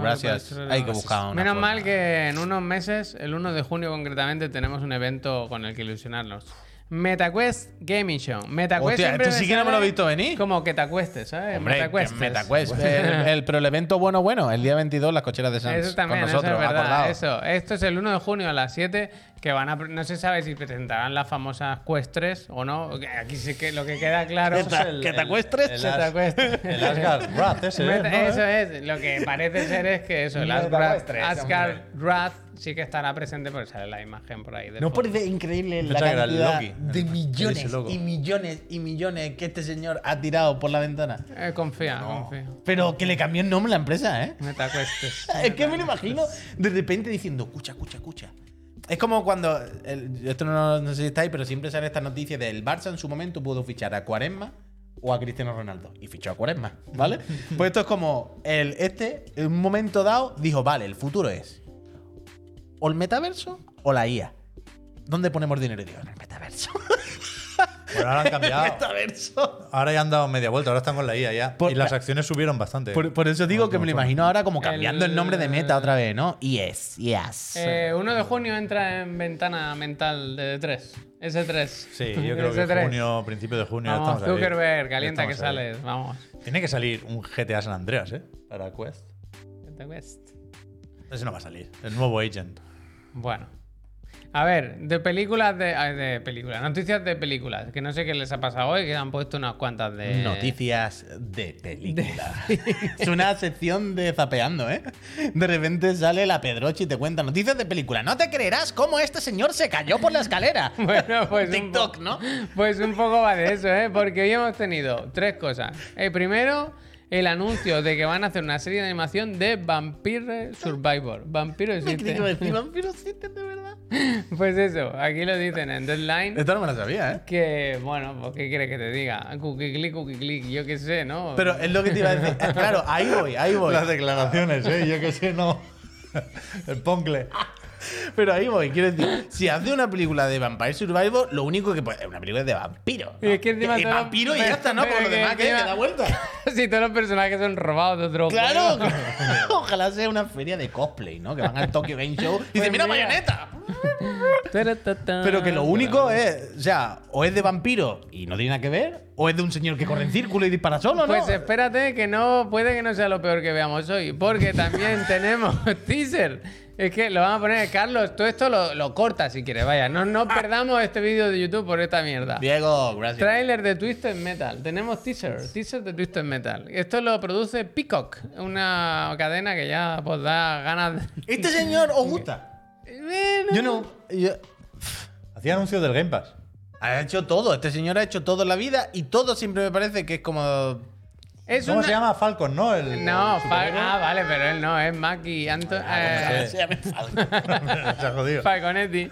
gracias. Hay que buscar una Menos forma. mal que en unos meses, el 1 de junio concretamente, tenemos un evento con el que ilusionarnos. MetaQuest Gaming Show. MetaQuest Hostia, esto sí que no me lo he visto venir. Como que te acuestes, ¿sabes? Hombre, MetaQuest. que MetaQuest. el, el- pero el evento bueno, bueno, el día 22, las cocheras de Sans. Eso también, con eso nosotros, es verdad. acordado. Eso. Esto es el 1 de junio a las 7. Que van a. No se sabe si presentarán las famosas Quest 3 o no. Aquí sí que lo que queda claro. ¿Qué tal? ¿Que te acuestres? El, As- acuesta. el Asgard Wrath ese. Meta- ¿no? eso es, lo que parece ser es que eso, el Asgard, Quest 3, Asgard Wrath sí que estará presente porque sale la imagen por ahí. de ¿No fondo. parece increíble la el cantidad Loki, de el- millones y millones y millones que este señor ha tirado por la ventana? Eh, confía, confía. Pero que le cambió el nombre a la empresa, ¿eh? MetaQuest. Es que me lo imagino de repente diciendo, escucha, escucha, escucha. Es como cuando, el- esto no, no sé si estáis, pero siempre sale esta noticia del Barça en su momento pudo fichar a Cuaresma o a Cristiano Ronaldo. Y fichó a Cuaresma, ¿vale? pues esto es como, el, este, en un momento dado, dijo, vale, el futuro es o el metaverso o la IA. ¿Dónde ponemos dinero? Y digo, en el metaverso. Pero ahora han cambiado. metaverso. Ahora ya han dado media vuelta, ahora están con la IA ya. Por- y las acciones subieron bastante. Por, por eso digo que me lo imagino ahora como cambiando el, El- nombre de meta otra vez, ¿no? Yes, yes. Eh, 1 de junio entra en ventana mental de 3. S3. Sí, yo creo que S3. junio, principio de junio ya Vamos, ahí. Zuckerberg, Ya calienta que ahí. sales. Vamos. Tiene que salir un GTA San Andreas, ¿eh? Para Quest. MetaQuest. Ese no va a salir. El nuevo Agent. Bueno. A ver, de películas de, de películas, noticias de películas, que no sé qué les ha pasado hoy, que han puesto unas cuantas de Noticias de película. es una sección de zapeando, ¿eh? De repente sale la Pedroche y te cuenta noticias de película. No te creerás cómo este señor se cayó por la escalera. Bueno, pues TikTok, ¿no? Pues un poco va de eso, ¿eh? Porque hoy hemos tenido tres cosas. El primero, el anuncio de que van a hacer una serie de animación de Vampire Survivor. Vampiro Me existe. vampiros existen de verdad. Pues eso, aquí lo dicen en Deadline. Esto no me lo sabía, ¿eh? Que, bueno, pues ¿qué quieres que te diga? Cookie click, cookie click, yo qué sé, ¿no? Pero es lo que te iba a decir. Claro, ahí voy, ahí voy. Las declaraciones, ¿eh? Yo que sé, no. El poncle. Pero ahí voy, quiero decir, si hace una película de Vampire Survivor, lo único que puede. Una película de vampiro. Y es que encima todo- vampiro y ya está, ¿no? Por lo que demás, que, encima- que da vuelta. si todos los personajes son robados de otro Claro, juego. ojalá sea una feria de cosplay, ¿no? Que van al Tokyo Game Show y dicen, mira, mira. bayoneta. Pero que lo único es, o sea, o es de vampiro y no tiene nada que ver, o es de un señor que corre en círculo y dispara solo, ¿no? Pues espérate que no, puede que no sea lo peor que veamos hoy, porque también tenemos teaser. Es que lo vamos a poner, Carlos, todo esto lo, lo corta si quieres, vaya. No, no perdamos este vídeo de YouTube por esta mierda. Diego, gracias. Trailer de Twisted Metal. Tenemos teaser, teaser de Twisted Metal. Esto lo produce Peacock, una cadena que ya pues da ganas de... ¿Este señor os gusta? Bueno, Yo no. yo- Hacía anuncios del Game Pass. Ha hecho todo, este señor ha hecho todo en la vida y todo siempre me parece que es como. es ¿Cómo una- se llama Falcon, no? El, No, el Fal- ah, vale, pero él no, es Maki Anto Ah, eh, se llama Falcon. Se ha jodido. Falconetti.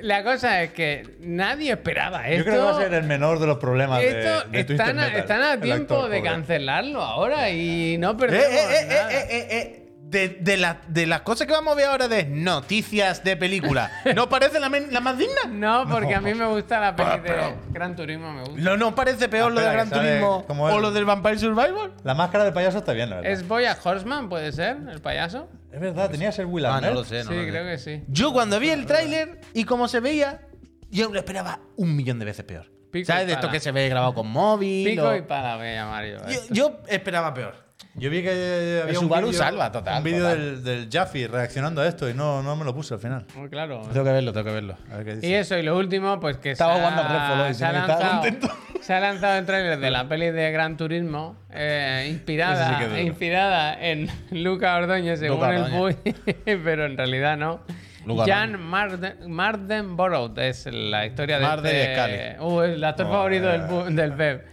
la cosa es que nadie esperaba esto. Yo creo que va a ser el menor de los problemas de- Esto de, están, a, Metal, están a tiempo actor, de pobre. cancelarlo ahora y no Eh, perdemos eh, eh, nada. eh, eh, eh, De, de la- de las cosas que vamos a ver ahora de noticias de película, ¿no parece la, men- la más digna? No, porque a mí me gusta la peli Ah, de Gran Turismo, me gusta. ¿No, no parece peor lo de Espera, Gran que sale Turismo como o el- lo del Vampire Survivor? La máscara del payaso está bien, la verdad. ¿Es Boya Horseman, puede ser, el payaso? Es verdad, tenía que ser Will Ah, Arnett. no lo sé, no sí, lo sé. creo que sí. Yo cuando vi el tráiler y cómo se veía, yo lo esperaba un millón de veces peor. Pico ¿Sabes? De esto pala. que se ve grabado con móvil. Pico o- y pala voy a llamar yo. a yo, esto. yo esperaba peor. Yo vi que había un Subaru vídeo, salva, total, un vídeo del, del Jaffe reaccionando a esto y no, no me lo puse al final. Muy claro. Tengo que verlo, tengo que verlo. A ver qué dice. Y eso, y lo último, pues que Estaba se ha- jugando al Redfall hoy, se, ha lanzado, contento. se ha lanzado el tráiler de la peli de Gran Turismo, eh, inspirada, sí inspirada en Luca Ordóñez, según Luca el. Puy, pero en realidad no. Luca Jan Marden, Mardenborough es la historia de Marden este- Scully. Uh, el actor Oh, favorito del, eh. Pu- del Pep.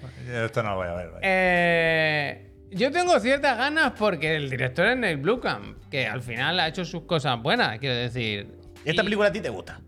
Esto no lo voy a ver. vaya. Eh, yo tengo ciertas ganas porque el director es Neil Blomkamp, que al final ha hecho sus cosas buenas, quiero decir. ¿Esta Y- película a ti te gusta?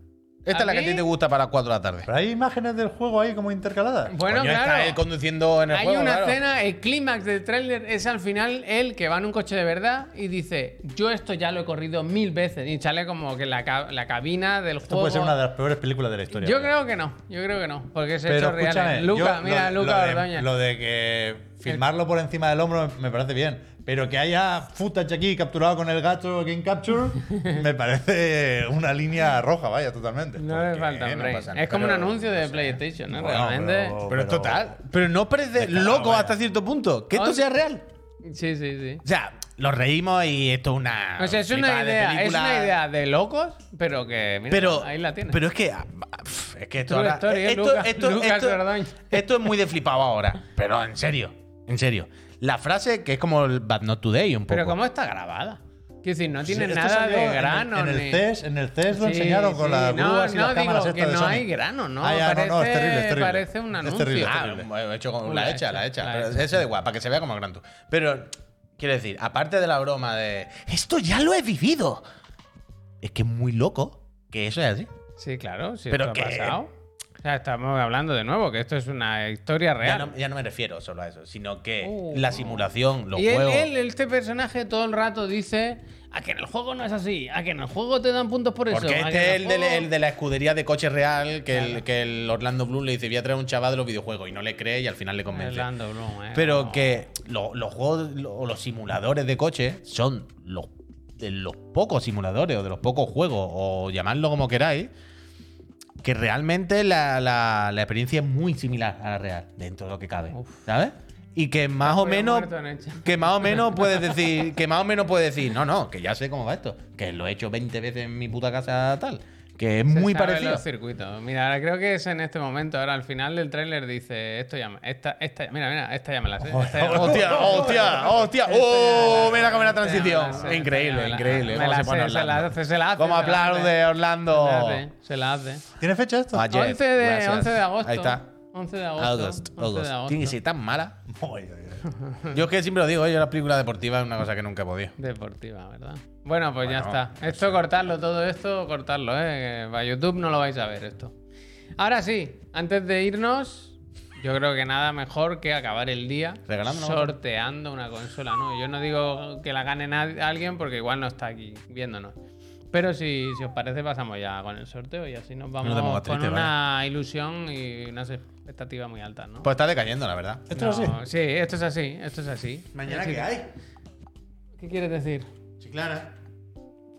Esta ¿A es la que a ti te gusta para las 4 de la tarde. Pero hay imágenes del juego ahí como intercaladas. Bueno, Coño, claro. está él conduciendo en el Hay juego, una claro. escena, el clímax del tráiler es al final él que va en un coche de verdad y dice, yo esto ya lo he corrido mil veces. Y sale como que la, la cabina del Esto juego... puede ser una de las peores películas de la historia. Yo creo que no, yo creo que no, porque es Pero hecho real. Luca, yo- mira, lo- Luca lo de, lo de que filmarlo por encima del hombro me parece bien. Pero que haya footage aquí capturado con el gato Game Capture me parece una línea roja, vaya, totalmente. No le falta, No hombre. pasa es como un anuncio de PlayStation, ¿no? Bueno, Realmente. pero- Pero es total. Pero no parece loco vaya. hasta cierto punto. Que esto sea real. Sí, sí, sí. O sea, nos reímos y esto es una. O sea, es una de idea, es película. una idea de locos, pero que mira, Pero, ahí la tienes. pero es que. ah, Es que esto esto, Lucas- esto- Lucas esto- Ordóñez. esto es muy de flipado ahora. Pero en serio. En serio. La frase que es como el But Not Today, un poco. Pero ¿cómo está grabada? Quiero decir, no tiene nada de en el- grano. En el, CES, en el CES lo Sí, enseñaron con sí. las No, grúas y no, las cámaras digo estas que no hay grano, ¿no? Ah, ya, no, no, es Parece- terrible, es terrible. parece un Es anuncio. terrible, es Ah, terrible. bueno, hecho con Con la, la hecha, la hecha. la Pero hecha. eso da igual, para que se vea como Gran Tour. Pero, quiero decir, aparte de la broma de. Esto ya lo he vivido. Es que es muy loco que eso es así. Sí, claro, sí, Pero esto ha pasado. Sea, estamos hablando de nuevo, que esto es una historia Ya real. no, ya no me refiero solo a eso, sino que Uh. la simulación, los y él, juegos. él, este personaje, todo el rato dice a que en el juego no es así, a que en el juego te dan puntos por eso. Porque este es el de, juego- el de la escudería de coche real que, el, que el Orlando Bloom le dice: Voy a traer un chaval de los videojuegos y no le cree y al final le convence. Orlando Bloom, eh. Pero No. que lo- los juegos lo- o los simuladores de coche son los, de los pocos simuladores o de los pocos juegos, o llamadlo como queráis, que realmente la, la- la experiencia es muy similar a la real, dentro de lo que cabe. Uf. ¿Sabes? Y que más o menos. Que más o menos puedes decir. Que más o menos puedes decir. No, no, que ya sé cómo va esto. Que lo he hecho 20 veces en mi puta casa tal. Que es Se muy sabe parecido. los circuitos. Mira, ahora creo que es en este momento. Ahora al final del tráiler dice esto ya me- esta, esta, mira, mira, esta ya me la sé. Esta. Hostia, hostia, hostia. ¡Oh! Mira cómo la transición. sé, Increíble, increíble. Me ¿Cómo la se pone sé, se la hace, se la hace. ¿Cómo se la hace. aplaude Orlando? Se la hace, se la hace. ¿Tiene fecha esto? Ah, Jeff, 11 de, gracias. 11 de agosto. Ahí está. 11 de agosto. August, 11 de August. agosto. Tiene que ser tan mala. Ay, ay. Yo es que siempre lo digo, yo la película deportiva es una cosa que nunca he podido. Deportiva, ¿verdad? Bueno, pues ya está. Esto cortarlo, todo esto, cortarlo, ¿eh? Para YouTube no lo vais a ver esto. Ahora sí, antes de irnos, yo creo que nada mejor que acabar el día sorteando una consola, ¿no? Yo no digo que la gane nadie- alguien porque igual no está aquí viéndonos. Pero si, si os parece, pasamos ya con el sorteo y así nos vamos te pongas con triste, una ilusión y unas expectativas muy altas, ¿no? Pues está decayendo, la verdad. ¿Esto es así? No, Sí, esto es así, esto es así. ¿Mañana Así qué que- hay? ¿Qué quieres decir? Sí, Clara.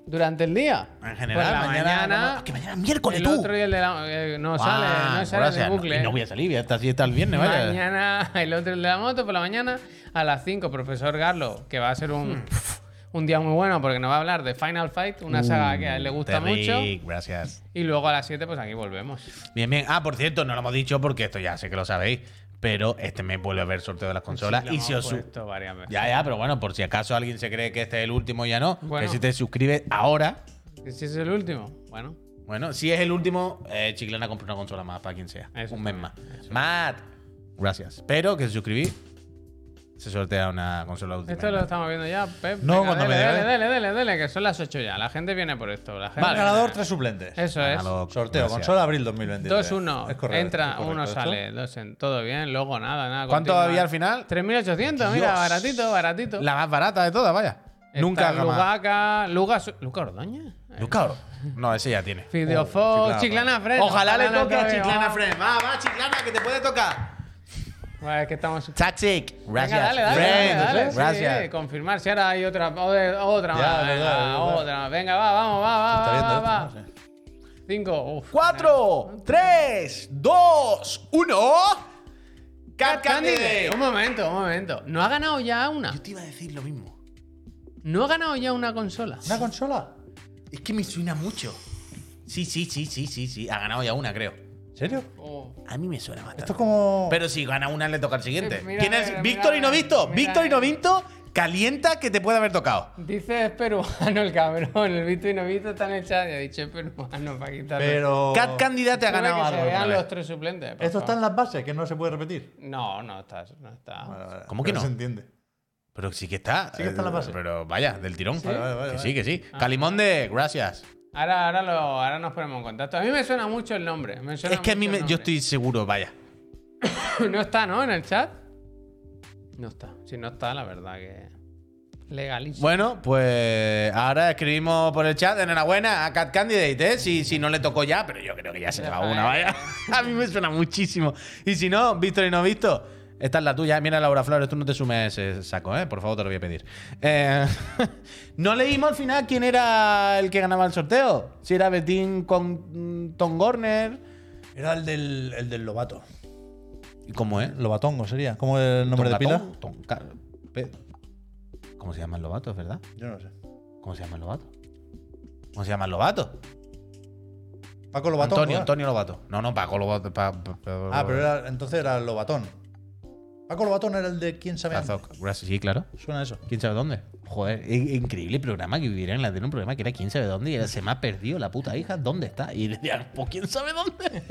¿Durante el día? En general, Pues la mañana. mañana- Que mañana es miércoles, El tú. otro y el de la. eh, no Ah, sale, no sale gracias. del bucle. Y no voy a salir, ya está así está el viernes, vaya. Mañana, el otro el de la moto por la mañana, a las 5, profesor Garlo, que va a ser un, Hmm. Un día muy bueno porque nos va a hablar de Final Fight, una saga que a él le gusta mucho. Gracias. Y luego a las 7, pues aquí volvemos. Bien, bien. Ah, por cierto, no lo hemos dicho porque esto ya sé que lo sabéis. Pero este mes vuelve a haber sorteo de las consolas. Sí, y si os. Ya, ya, pero bueno, por si acaso alguien se cree que este es el último y ya no. Bueno. Que si te suscribes ahora. ¿Y Si es el último, bueno. Bueno, si es el último, eh, Chiclana compra una consola más para quien sea. Eso un mes más. eso. Matt. Gracias. Pero que se suscribís. Se sortea una consola Ultimate. Esto lo estamos viendo ya, Pep. No, Venga, cuando dale, me dale, lleve. dale, dale, dale, que son las 8 ya. La gente viene por esto. La gente Vale, ganador, tres suplentes. Eso es. Sorteo, Gracias. consola abril 2023. 2-1. Es correcto, Entra, es correcto uno esto. sale, dos en. Todo bien, luego nada, nada. ¿Cuánto continúa. había al final? 3.800, mira, baratito, baratito. La más barata de todas, vaya. Está Nunca. Lugaca, Luga, Luca Ordoña. Luca Oro. No, ese ya tiene. Fideofox, Chiclana. Chiclana Fred. Ojalá le toque a. Chiclana Oh. Friend. Va, va, Chiclana, que te puede tocar. Bueno, es que estamos. Tactic. Gracias. Venga, dale, dale, Friend. dale, dale, sí, Gracias. sí, confirmar si ahora hay otra, o- otra más, venga, verdad. otra. Venga, va, vamos, va, va, va, va, esto, va. no sé. Cinco, uf. Cuatro, tres, dos, uno. Cat. Candidate. Un momento, un momento. ¿No ha ganado ya una? Yo te iba a decir lo mismo. ¿No ha ganado ya una consola? ¿Una consola? Es que me suena mucho. Sí, sí, sí, sí, sí, sí. Ha ganado ya una, creo. ¿En serio? Oh. A mí me suena bastante. Esto es como. Pero si gana una, le toca al siguiente. Eh, mira, ¿Quién es? mira, Víctor y mira, no visto. mira. Víctor y no visto. Calienta que te puede haber tocado. Dice es peruano el cabrón. El visto y no visto está en el chat y ha dicho es peruano para quitarlo. Pero. Cat Candidate ha ganado que algo. se vean vez. los tres suplentes. por ¿Esto está favor. en las bases que no se puede repetir? No, no está. No está. Vale, vale. ¿Cómo que Pero no? Se entiende. Pero sí que está. Sí que está en la base. Pero vaya, del tirón. Vale, vale, vale, que sí, que sí. Calimonde, gracias. Ahora, ahora, lo, ahora nos ponemos en contacto. A mí me suena mucho el nombre. me suena Es que a mí me- yo estoy seguro, vaya. no está, ¿no? En el chat. No está. Si no está, la verdad que. Legalísimo. Bueno, pues ahora escribimos por el chat. Enhorabuena a Cat Candidate, ¿eh? Si, si no le tocó ya, pero yo creo que ya se le va una, vaya. A mí me suena muchísimo. Y si no, Víctor y no visto, esta es la tuya. Mira, Laura Flores, tú no te sumes ese saco, ¿eh? Por favor, te lo voy a pedir. Eh, no leímos al final quién era el que ganaba el sorteo. Si era Betín con mm, Tom Gorner. Era el del, el del Lobato. ¿Y cómo es? Lobatongo sería. ¿Cómo es el nombre de pila? Tongatón, Tonca- Pe- ¿Cómo se llama el lobato, es verdad? Yo no sé. ¿Cómo se llama el lobato? ¿Cómo se llama el lobato? Paco Lobatongo. Antonio, ¿eh? Antonio Lobato. No, no, Paco Lobato. pa- pa- pa- Ah, pero era, entonces era el Lobatón. Paco Lobatón era el de quién sabe. Azok. Gracias, Sí, claro. Suena eso. ¿Quién sabe dónde? Joder, increíble programa que viviera en la tele, un programa que era quién sabe dónde y era, se me ha perdido la puta hija, ¿dónde está? Y decía, pues quién sabe dónde.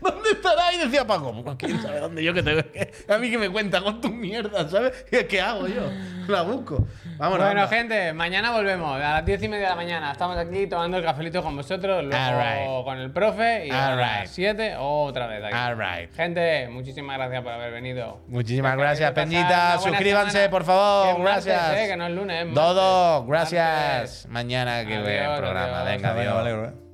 ¿Dónde estará? Y decía Paco, pues quién sabe dónde. Yo que tengo que. A mí que me cuenta con tu mierda, ¿sabes? ¿Qué, hago yo? La busco. Vámonos. Bueno, anda. gente, mañana volvemos a las 10 y media de la mañana. Estamos aquí tomando el cafelito con vosotros, luego Alright. con el profe y a las 7 otra vez aquí. Alright. Gente, muchísimas gracias por haber venido. Muchísimas gracias, Peñita. Suscríbanse, semana. por favor. Es martes, gracias. eh, que no lunes, es Dodo, gracias. Mañana que ve el programa. adiós. Venga, adiós.